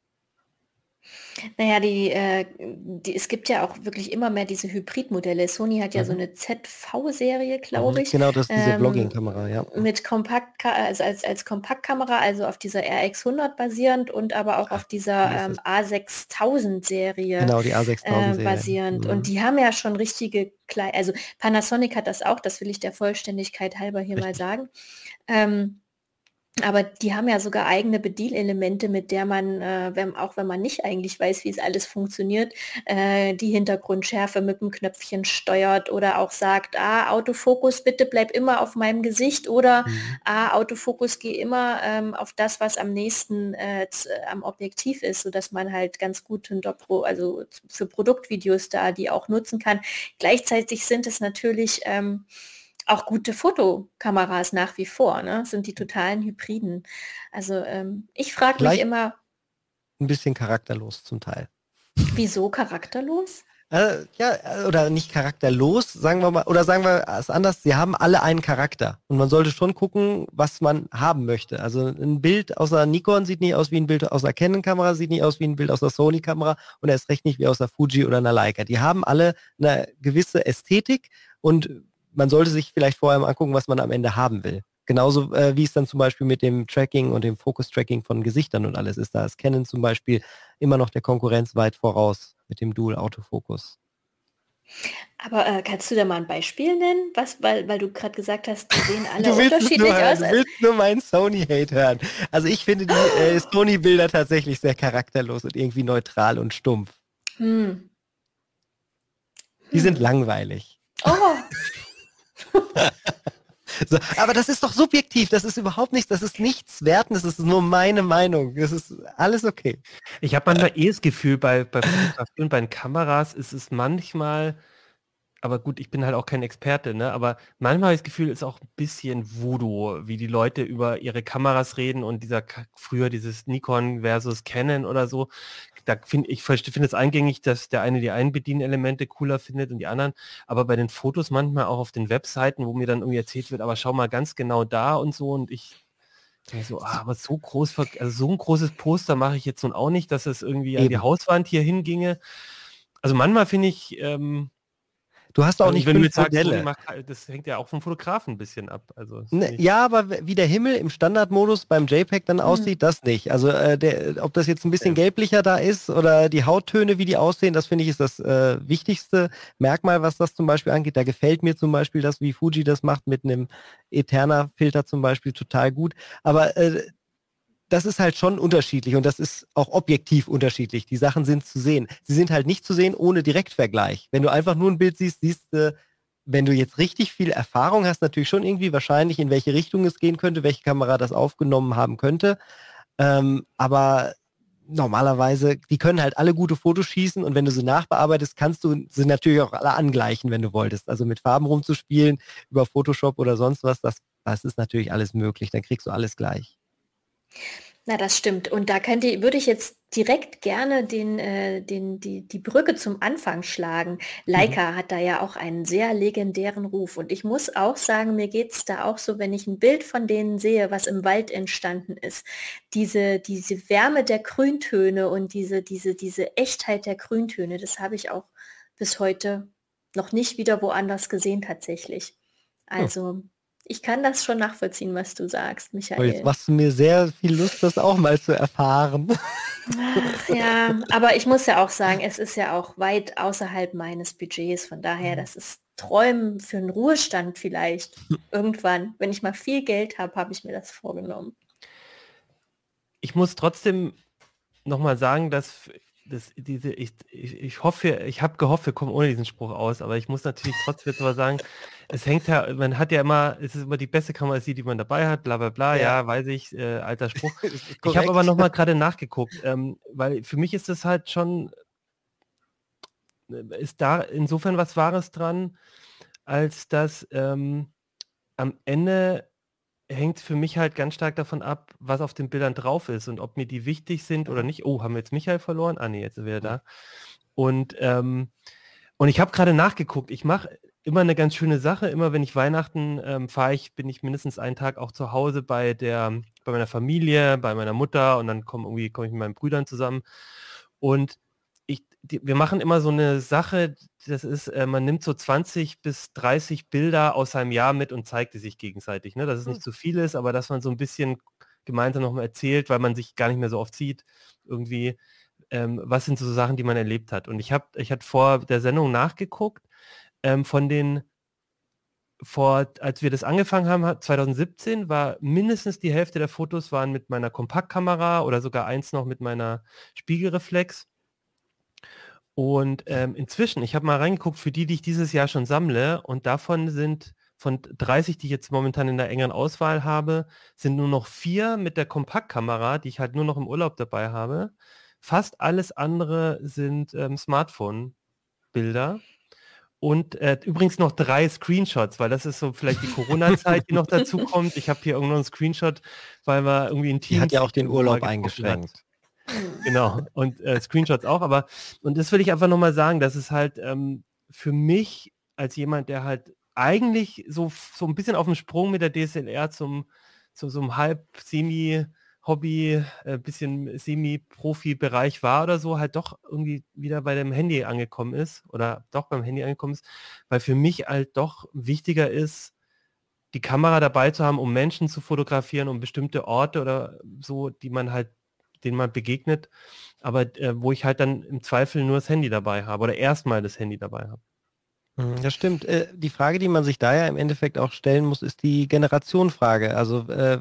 Naja, die, äh, die, es gibt ja auch wirklich immer mehr diese Hybridmodelle. Sony hat ja mhm. so eine ZV-Serie, glaube mhm. ich. Genau, das ist diese ähm, Vlogging-Kamera, ja. Mit Kompakt, also als, als Kompaktkamera, also auf dieser RX100 basierend und aber auch auf dieser ähm, A6000-Serie genau, die A6000 äh, basierend. Mhm. Und die haben ja schon richtige, Kle also Panasonic hat das auch, das will ich der Vollständigkeit halber hier Richtig. mal sagen. Ähm, aber die haben ja sogar eigene Bedienelemente, mit der man, äh, wenn, auch wenn man nicht eigentlich weiß, wie es alles funktioniert, äh, die Hintergrundschärfe mit dem Knöpfchen steuert oder auch sagt, ah, Autofokus, bitte bleib immer auf meinem Gesicht oder mhm. ah, Autofokus, geh immer ähm, auf das, was am nächsten äh, am Objektiv ist, sodass man halt ganz gut Pro, also für Produktvideos da die auch nutzen kann. Gleichzeitig sind es natürlich ähm, auch gute Fotokameras nach wie vor, ne? sind die totalen Hybriden. Also ähm, ich frage mich immer. Ein bisschen charakterlos zum Teil. Wieso charakterlos? Äh, ja, oder nicht charakterlos, sagen wir mal, oder sagen wir es anders, sie haben alle einen Charakter. Und man sollte schon gucken, was man haben möchte. Also ein Bild aus der Nikon sieht nicht aus wie ein Bild aus der Canon-Kamera, sieht nicht aus wie ein Bild aus der Sony-Kamera und erst recht nicht wie aus der Fuji oder einer Leica. Die haben alle eine gewisse Ästhetik und man sollte sich vielleicht vorher mal angucken, was man am Ende haben will. Genauso äh, wie es dann zum Beispiel mit dem Tracking und dem Focus-Tracking von Gesichtern und alles ist. Da ist Canon zum Beispiel immer noch der Konkurrenz weit voraus mit dem Dual-Autofokus. Aber äh, kannst du da mal ein Beispiel nennen? Was, weil, weil du gerade gesagt hast, die sehen alle du unterschiedlich nur, aus. Du willst nur meinen Sony-Hate hören. Also ich finde die äh, Sony-Bilder tatsächlich sehr charakterlos und irgendwie neutral und stumpf. Hm. Die hm. sind langweilig. Oh. so, aber das ist doch subjektiv, das ist überhaupt nichts, das ist nichts werten, das ist nur meine Meinung. Das ist alles okay. Ich habe manchmal eh das Gefühl, bei, bei Fotografien, bei den Kameras ist es manchmal, aber gut, ich bin halt auch kein Experte, ne? Aber manchmal habe ich das Gefühl, ist auch ein bisschen Voodoo, wie die Leute über ihre Kameras reden und dieser früher dieses Nikon versus Canon oder so da finde ich finde es eingängig, dass der eine die einen Bedienelemente cooler findet und die anderen, aber bei den Fotos manchmal auch auf den Webseiten, wo mir dann irgendwie erzählt wird, aber schau mal ganz genau da und so und ich so, ah, aber so groß, also so ein großes Poster mache ich jetzt nun auch nicht, dass es irgendwie Eben. an die Hauswand hier hinginge. Also manchmal finde ich, ähm, Du hast auch also nicht wenn fünf Modelle. Sagst, halt, das hängt ja auch vom Fotografen ein bisschen ab. Also ne, ja, aber wie der Himmel im Standardmodus beim JPEG dann mhm. aussieht, das nicht. Also äh, der, ob das jetzt ein bisschen ja. gelblicher da ist oder die Hauttöne, wie die aussehen, das finde ich ist das äh, wichtigste Merkmal, was das zum Beispiel angeht. Da gefällt mir zum Beispiel das, wie Fuji das macht mit einem Eterna-Filter zum Beispiel total gut. Aber äh, das ist halt schon unterschiedlich und das ist auch objektiv unterschiedlich. Die Sachen sind zu sehen. Sie sind halt nicht zu sehen ohne Direktvergleich. Wenn du einfach nur ein Bild siehst, siehst du, wenn du jetzt richtig viel Erfahrung hast, natürlich schon irgendwie wahrscheinlich, in welche Richtung es gehen könnte, welche Kamera das aufgenommen haben könnte. Ähm, aber normalerweise, die können halt alle gute Fotos schießen und wenn du sie nachbearbeitest, kannst du sie natürlich auch alle angleichen, wenn du wolltest. Also mit Farben rumzuspielen über Photoshop oder sonst was, das, das ist natürlich alles möglich. Dann kriegst du alles gleich. Na, das stimmt. Und da könnte, würde ich jetzt direkt gerne den, äh, den, die, die Brücke zum Anfang schlagen. Leica mhm. hat da ja auch einen sehr legendären Ruf. Und ich muss auch sagen, mir geht es da auch so, wenn ich ein Bild von denen sehe, was im Wald entstanden ist. Diese, diese Wärme der Grüntöne und diese, diese, diese Echtheit der Grüntöne, das habe ich auch bis heute noch nicht wieder woanders gesehen tatsächlich. Also ich kann das schon nachvollziehen, was du sagst, Michael. Oh, jetzt machst du mir sehr viel Lust, das auch mal zu erfahren. Ach, ja, aber ich muss ja auch sagen, es ist ja auch weit außerhalb meines Budgets. Von daher, mhm. das ist Träumen für einen Ruhestand vielleicht. Irgendwann, wenn ich mal viel Geld habe, habe ich mir das vorgenommen. Ich muss trotzdem nochmal sagen, dass das, diese, ich, ich, ich hoffe, ich habe gehofft, wir kommen ohne diesen Spruch aus, aber ich muss natürlich trotzdem jetzt mal sagen, es hängt ja, man hat ja immer, es ist immer die beste Kamera, die, man dabei hat, bla bla bla, ja, ja weiß ich, äh, alter Spruch. ich habe aber noch mal gerade nachgeguckt, ähm, weil für mich ist das halt schon, äh, ist da insofern was Wahres dran, als dass ähm, am Ende hängt für mich halt ganz stark davon ab, was auf den Bildern drauf ist und ob mir die wichtig sind oder nicht. Oh, haben wir jetzt Michael verloren? Ah nee, jetzt ist er da. Und, ähm, und ich habe gerade nachgeguckt. Ich mache immer eine ganz schöne Sache. Immer wenn ich Weihnachten ähm, fahre, ich, bin ich mindestens einen Tag auch zu Hause bei der, bei meiner Familie, bei meiner Mutter und dann komme irgendwie komme ich mit meinen Brüdern zusammen. Und die, wir machen immer so eine Sache, das ist, äh, man nimmt so 20 bis 30 Bilder aus einem Jahr mit und zeigt die sich gegenseitig. Ne? Dass es nicht hm. zu viel ist, aber dass man so ein bisschen gemeinsam nochmal erzählt, weil man sich gar nicht mehr so oft sieht, irgendwie, ähm, was sind so Sachen, die man erlebt hat. Und ich habe, ich hatte vor der Sendung nachgeguckt, ähm, von den vor, als wir das angefangen haben, 2017, war mindestens die Hälfte der Fotos waren mit meiner Kompaktkamera oder sogar eins noch mit meiner Spiegelreflex. Und ähm, inzwischen, ich habe mal reingeguckt, für die, die ich dieses Jahr schon sammle, und davon sind von 30, die ich jetzt momentan in der engeren Auswahl habe, sind nur noch vier mit der Kompaktkamera, die ich halt nur noch im Urlaub dabei habe. Fast alles andere sind ähm, Smartphone-Bilder. Und äh, übrigens noch drei Screenshots, weil das ist so vielleicht die Corona-Zeit, die noch dazu kommt. Ich habe hier irgendwo einen Screenshot, weil wir irgendwie ein Team. hat ja auch den Urlaub eingeschränkt. Genau. Und äh, Screenshots auch, aber und das will ich einfach nochmal sagen, dass es halt ähm, für mich als jemand, der halt eigentlich so, so ein bisschen auf dem Sprung mit der DSLR zum, zu so einem halb semi Hobby, äh, bisschen Semi-Profi-Bereich war oder so, halt doch irgendwie wieder bei dem Handy angekommen ist oder doch beim Handy angekommen ist, weil für mich halt doch wichtiger ist, die Kamera dabei zu haben, um Menschen zu fotografieren, um bestimmte Orte oder so, die man halt, denen man begegnet, aber äh, wo ich halt dann im Zweifel nur das Handy dabei habe oder erstmal das Handy dabei habe. Mhm, das stimmt. Äh, die Frage, die man sich da ja im Endeffekt auch stellen muss, ist die Generationenfrage. Also äh,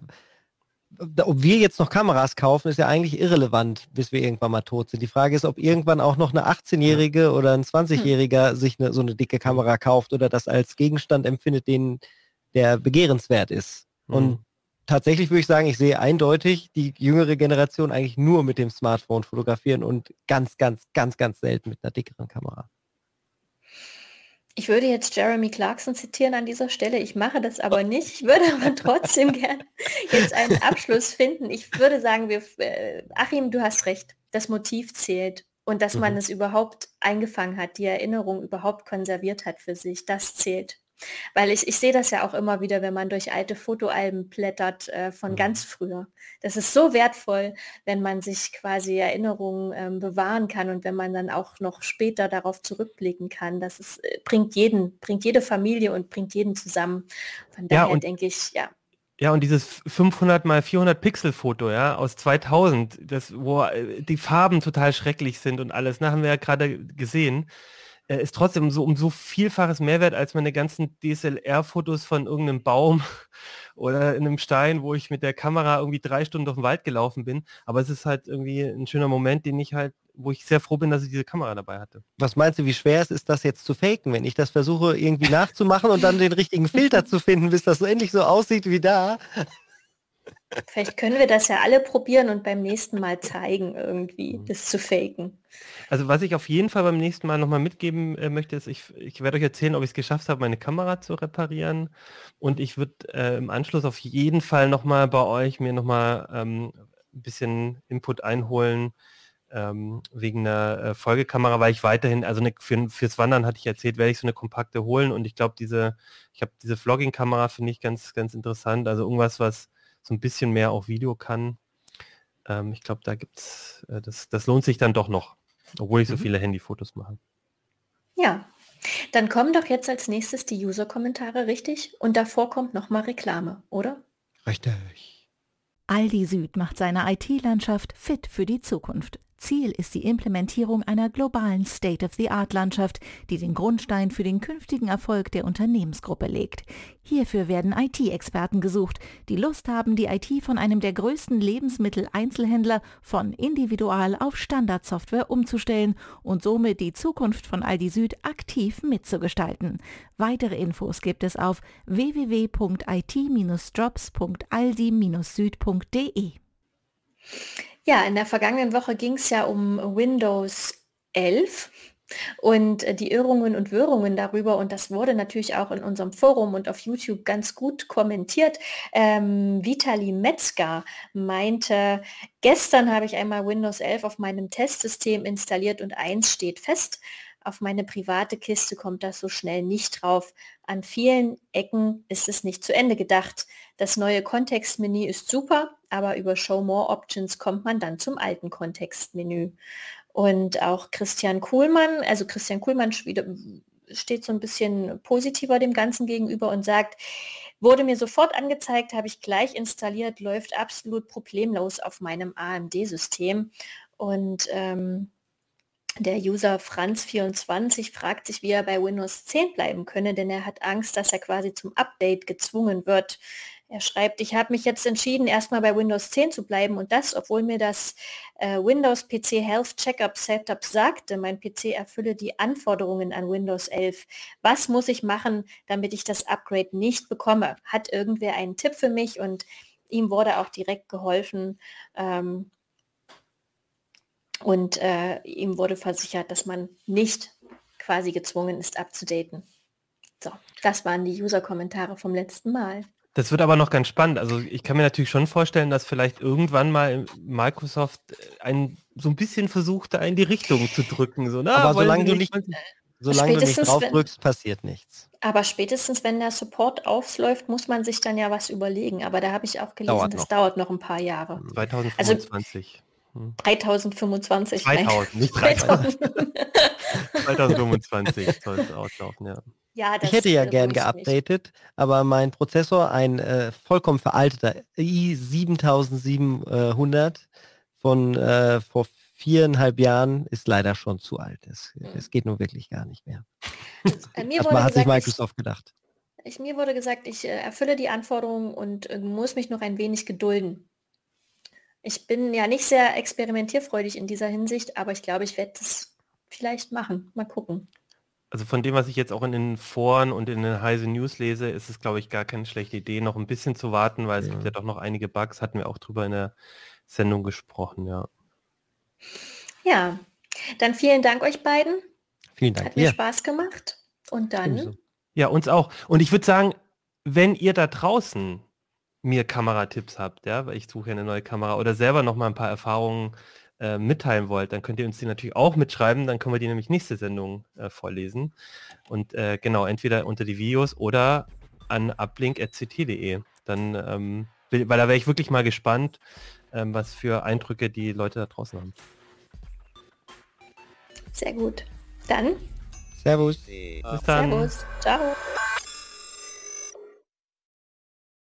ob wir jetzt noch Kameras kaufen, ist ja eigentlich irrelevant, bis wir irgendwann mal tot sind. Die Frage ist, ob irgendwann auch noch eine 18-Jährige oder ein 20-Jähriger hm. sich eine, so eine dicke Kamera kauft oder das als Gegenstand empfindet, den der begehrenswert ist. Mhm. Und tatsächlich würde ich sagen, ich sehe eindeutig die jüngere Generation eigentlich nur mit dem Smartphone fotografieren und ganz, ganz, ganz, ganz selten mit einer dickeren Kamera. Ich würde jetzt Jeremy Clarkson zitieren an dieser Stelle. Ich mache das aber nicht. Ich würde aber trotzdem gerne jetzt einen Abschluss finden. Ich würde sagen, wir, äh, Achim, du hast recht. Das Motiv zählt und dass mhm. man es überhaupt eingefangen hat, die Erinnerung überhaupt konserviert hat für sich. Das zählt. Weil ich, ich sehe das ja auch immer wieder, wenn man durch alte Fotoalben blättert äh, von mhm. ganz früher. Das ist so wertvoll, wenn man sich quasi Erinnerungen ähm, bewahren kann und wenn man dann auch noch später darauf zurückblicken kann. Das ist, äh, bringt jeden, bringt jede Familie und bringt jeden zusammen. Von daher ja, denke ich, ja. Ja, und dieses 500 mal 400 Pixel Foto, ja, aus 2000, das, wo äh, die Farben total schrecklich sind und alles, ne, haben wir ja gerade gesehen äh, ist trotzdem so um so vielfaches Mehrwert als meine ganzen DSLR-Fotos von irgendeinem Baum oder in einem Stein, wo ich mit der Kamera irgendwie drei Stunden durch den Wald gelaufen bin. Aber es ist halt irgendwie ein schöner Moment, den ich halt, wo ich sehr froh bin, dass ich diese Kamera dabei hatte. Was meinst du, wie schwer es ist, das jetzt zu faken, wenn ich das versuche irgendwie nachzumachen und dann den richtigen Filter zu finden, bis das so endlich so aussieht wie da? Vielleicht können wir das ja alle probieren und beim nächsten Mal zeigen, irgendwie mhm. das zu faken. Also was ich auf jeden Fall beim nächsten Mal nochmal mitgeben äh, möchte, ist, ich, ich werde euch erzählen, ob ich es geschafft habe, meine Kamera zu reparieren. Und ich würde äh, im Anschluss auf jeden Fall nochmal bei euch mir nochmal ähm, ein bisschen Input einholen ähm, wegen einer äh, Folgekamera, weil ich weiterhin, also ne, für, fürs Wandern hatte ich erzählt, werde ich so eine kompakte holen. Und ich glaube, diese, ich habe diese Vlogging-Kamera finde ich ganz, ganz interessant. Also irgendwas, was so ein bisschen mehr auch Video kann. Ähm, ich glaube, da gibt es, äh, das, das lohnt sich dann doch noch, obwohl ich so mhm. viele Handyfotos mache. Ja, dann kommen doch jetzt als nächstes die User-Kommentare, richtig? Und davor kommt nochmal Reklame, oder? Richtig. Aldi Süd macht seine IT-Landschaft fit für die Zukunft. Ziel ist die Implementierung einer globalen State-of-the-Art-Landschaft, die den Grundstein für den künftigen Erfolg der Unternehmensgruppe legt. Hierfür werden IT-Experten gesucht, die Lust haben, die IT von einem der größten Lebensmitteleinzelhändler von Individual auf Standardsoftware umzustellen und somit die Zukunft von Aldi Süd aktiv mitzugestalten. Weitere Infos gibt es auf www.it-jobs.aldi-süd.de. Ja, in der vergangenen Woche ging es ja um Windows 11 und äh, die Irrungen und Wirrungen darüber. Und das wurde natürlich auch in unserem Forum und auf YouTube ganz gut kommentiert. Ähm, Vitali Metzger meinte, gestern habe ich einmal Windows 11 auf meinem Testsystem installiert und eins steht fest. Auf meine private Kiste kommt das so schnell nicht drauf. An vielen Ecken ist es nicht zu Ende gedacht. Das neue Kontextmenü ist super, aber über Show More Options kommt man dann zum alten Kontextmenü. Und auch Christian Kuhlmann, also Christian Kuhlmann steht so ein bisschen positiver dem Ganzen gegenüber und sagt, wurde mir sofort angezeigt, habe ich gleich installiert, läuft absolut problemlos auf meinem AMD-System. Und ähm, der User Franz24 fragt sich, wie er bei Windows 10 bleiben könne, denn er hat Angst, dass er quasi zum Update gezwungen wird. Er schreibt, ich habe mich jetzt entschieden, erstmal bei Windows 10 zu bleiben und das, obwohl mir das äh, Windows PC Health Checkup Setup sagte, mein PC erfülle die Anforderungen an Windows 11. Was muss ich machen, damit ich das Upgrade nicht bekomme? Hat irgendwer einen Tipp für mich? Und ihm wurde auch direkt geholfen. Ähm, und äh, ihm wurde versichert, dass man nicht quasi gezwungen ist, abzudaten. So, das waren die User-Kommentare vom letzten Mal. Das wird aber noch ganz spannend. Also ich kann mir natürlich schon vorstellen, dass vielleicht irgendwann mal Microsoft ein, so ein bisschen versucht, da in die Richtung zu drücken. So, na, aber solange du nicht, solange du nicht drauf drückst, passiert nichts. Aber spätestens, wenn der Support aufläuft, muss man sich dann ja was überlegen. Aber da habe ich auch gelesen, dauert das dauert noch ein paar Jahre. 2025. Also, 3025. 2000, nicht 3000. 2025 soll es auslaufen, ja. Ja, ich hätte ja gern geupdatet, nicht. aber mein Prozessor, ein äh, vollkommen veralteter i7700 von äh, vor viereinhalb Jahren, ist leider schon zu alt. Es, mhm. es geht nun wirklich gar nicht mehr. Äh, mir wurde hat gesagt, sich Microsoft gedacht. Ich, mir wurde gesagt, ich äh, erfülle die Anforderungen und äh, muss mich noch ein wenig gedulden. Ich bin ja nicht sehr experimentierfreudig in dieser Hinsicht, aber ich glaube, ich werde das vielleicht machen. Mal gucken. Also von dem, was ich jetzt auch in den Foren und in den Heise News lese, ist es, glaube ich, gar keine schlechte Idee, noch ein bisschen zu warten, weil ja. es gibt ja doch noch einige Bugs, hatten wir auch drüber in der Sendung gesprochen, ja. Ja, dann vielen Dank euch beiden. Vielen Dank. Hat mir Spaß gemacht. Und dann. Ja, uns auch. Und ich würde sagen, wenn ihr da draußen mir Kameratipps habt, ja, weil ich suche ja eine neue Kamera oder selber noch mal ein paar Erfahrungen äh, mitteilen wollt, dann könnt ihr uns die natürlich auch mitschreiben, dann können wir die nämlich nächste Sendung äh, vorlesen. Und äh, genau, entweder unter die Videos oder an uplink.ct.de. Dann, ähm, weil da wäre ich wirklich mal gespannt, ähm, was für Eindrücke die Leute da draußen haben. Sehr gut. Dann. Servus. Bis dann. Servus. Ciao.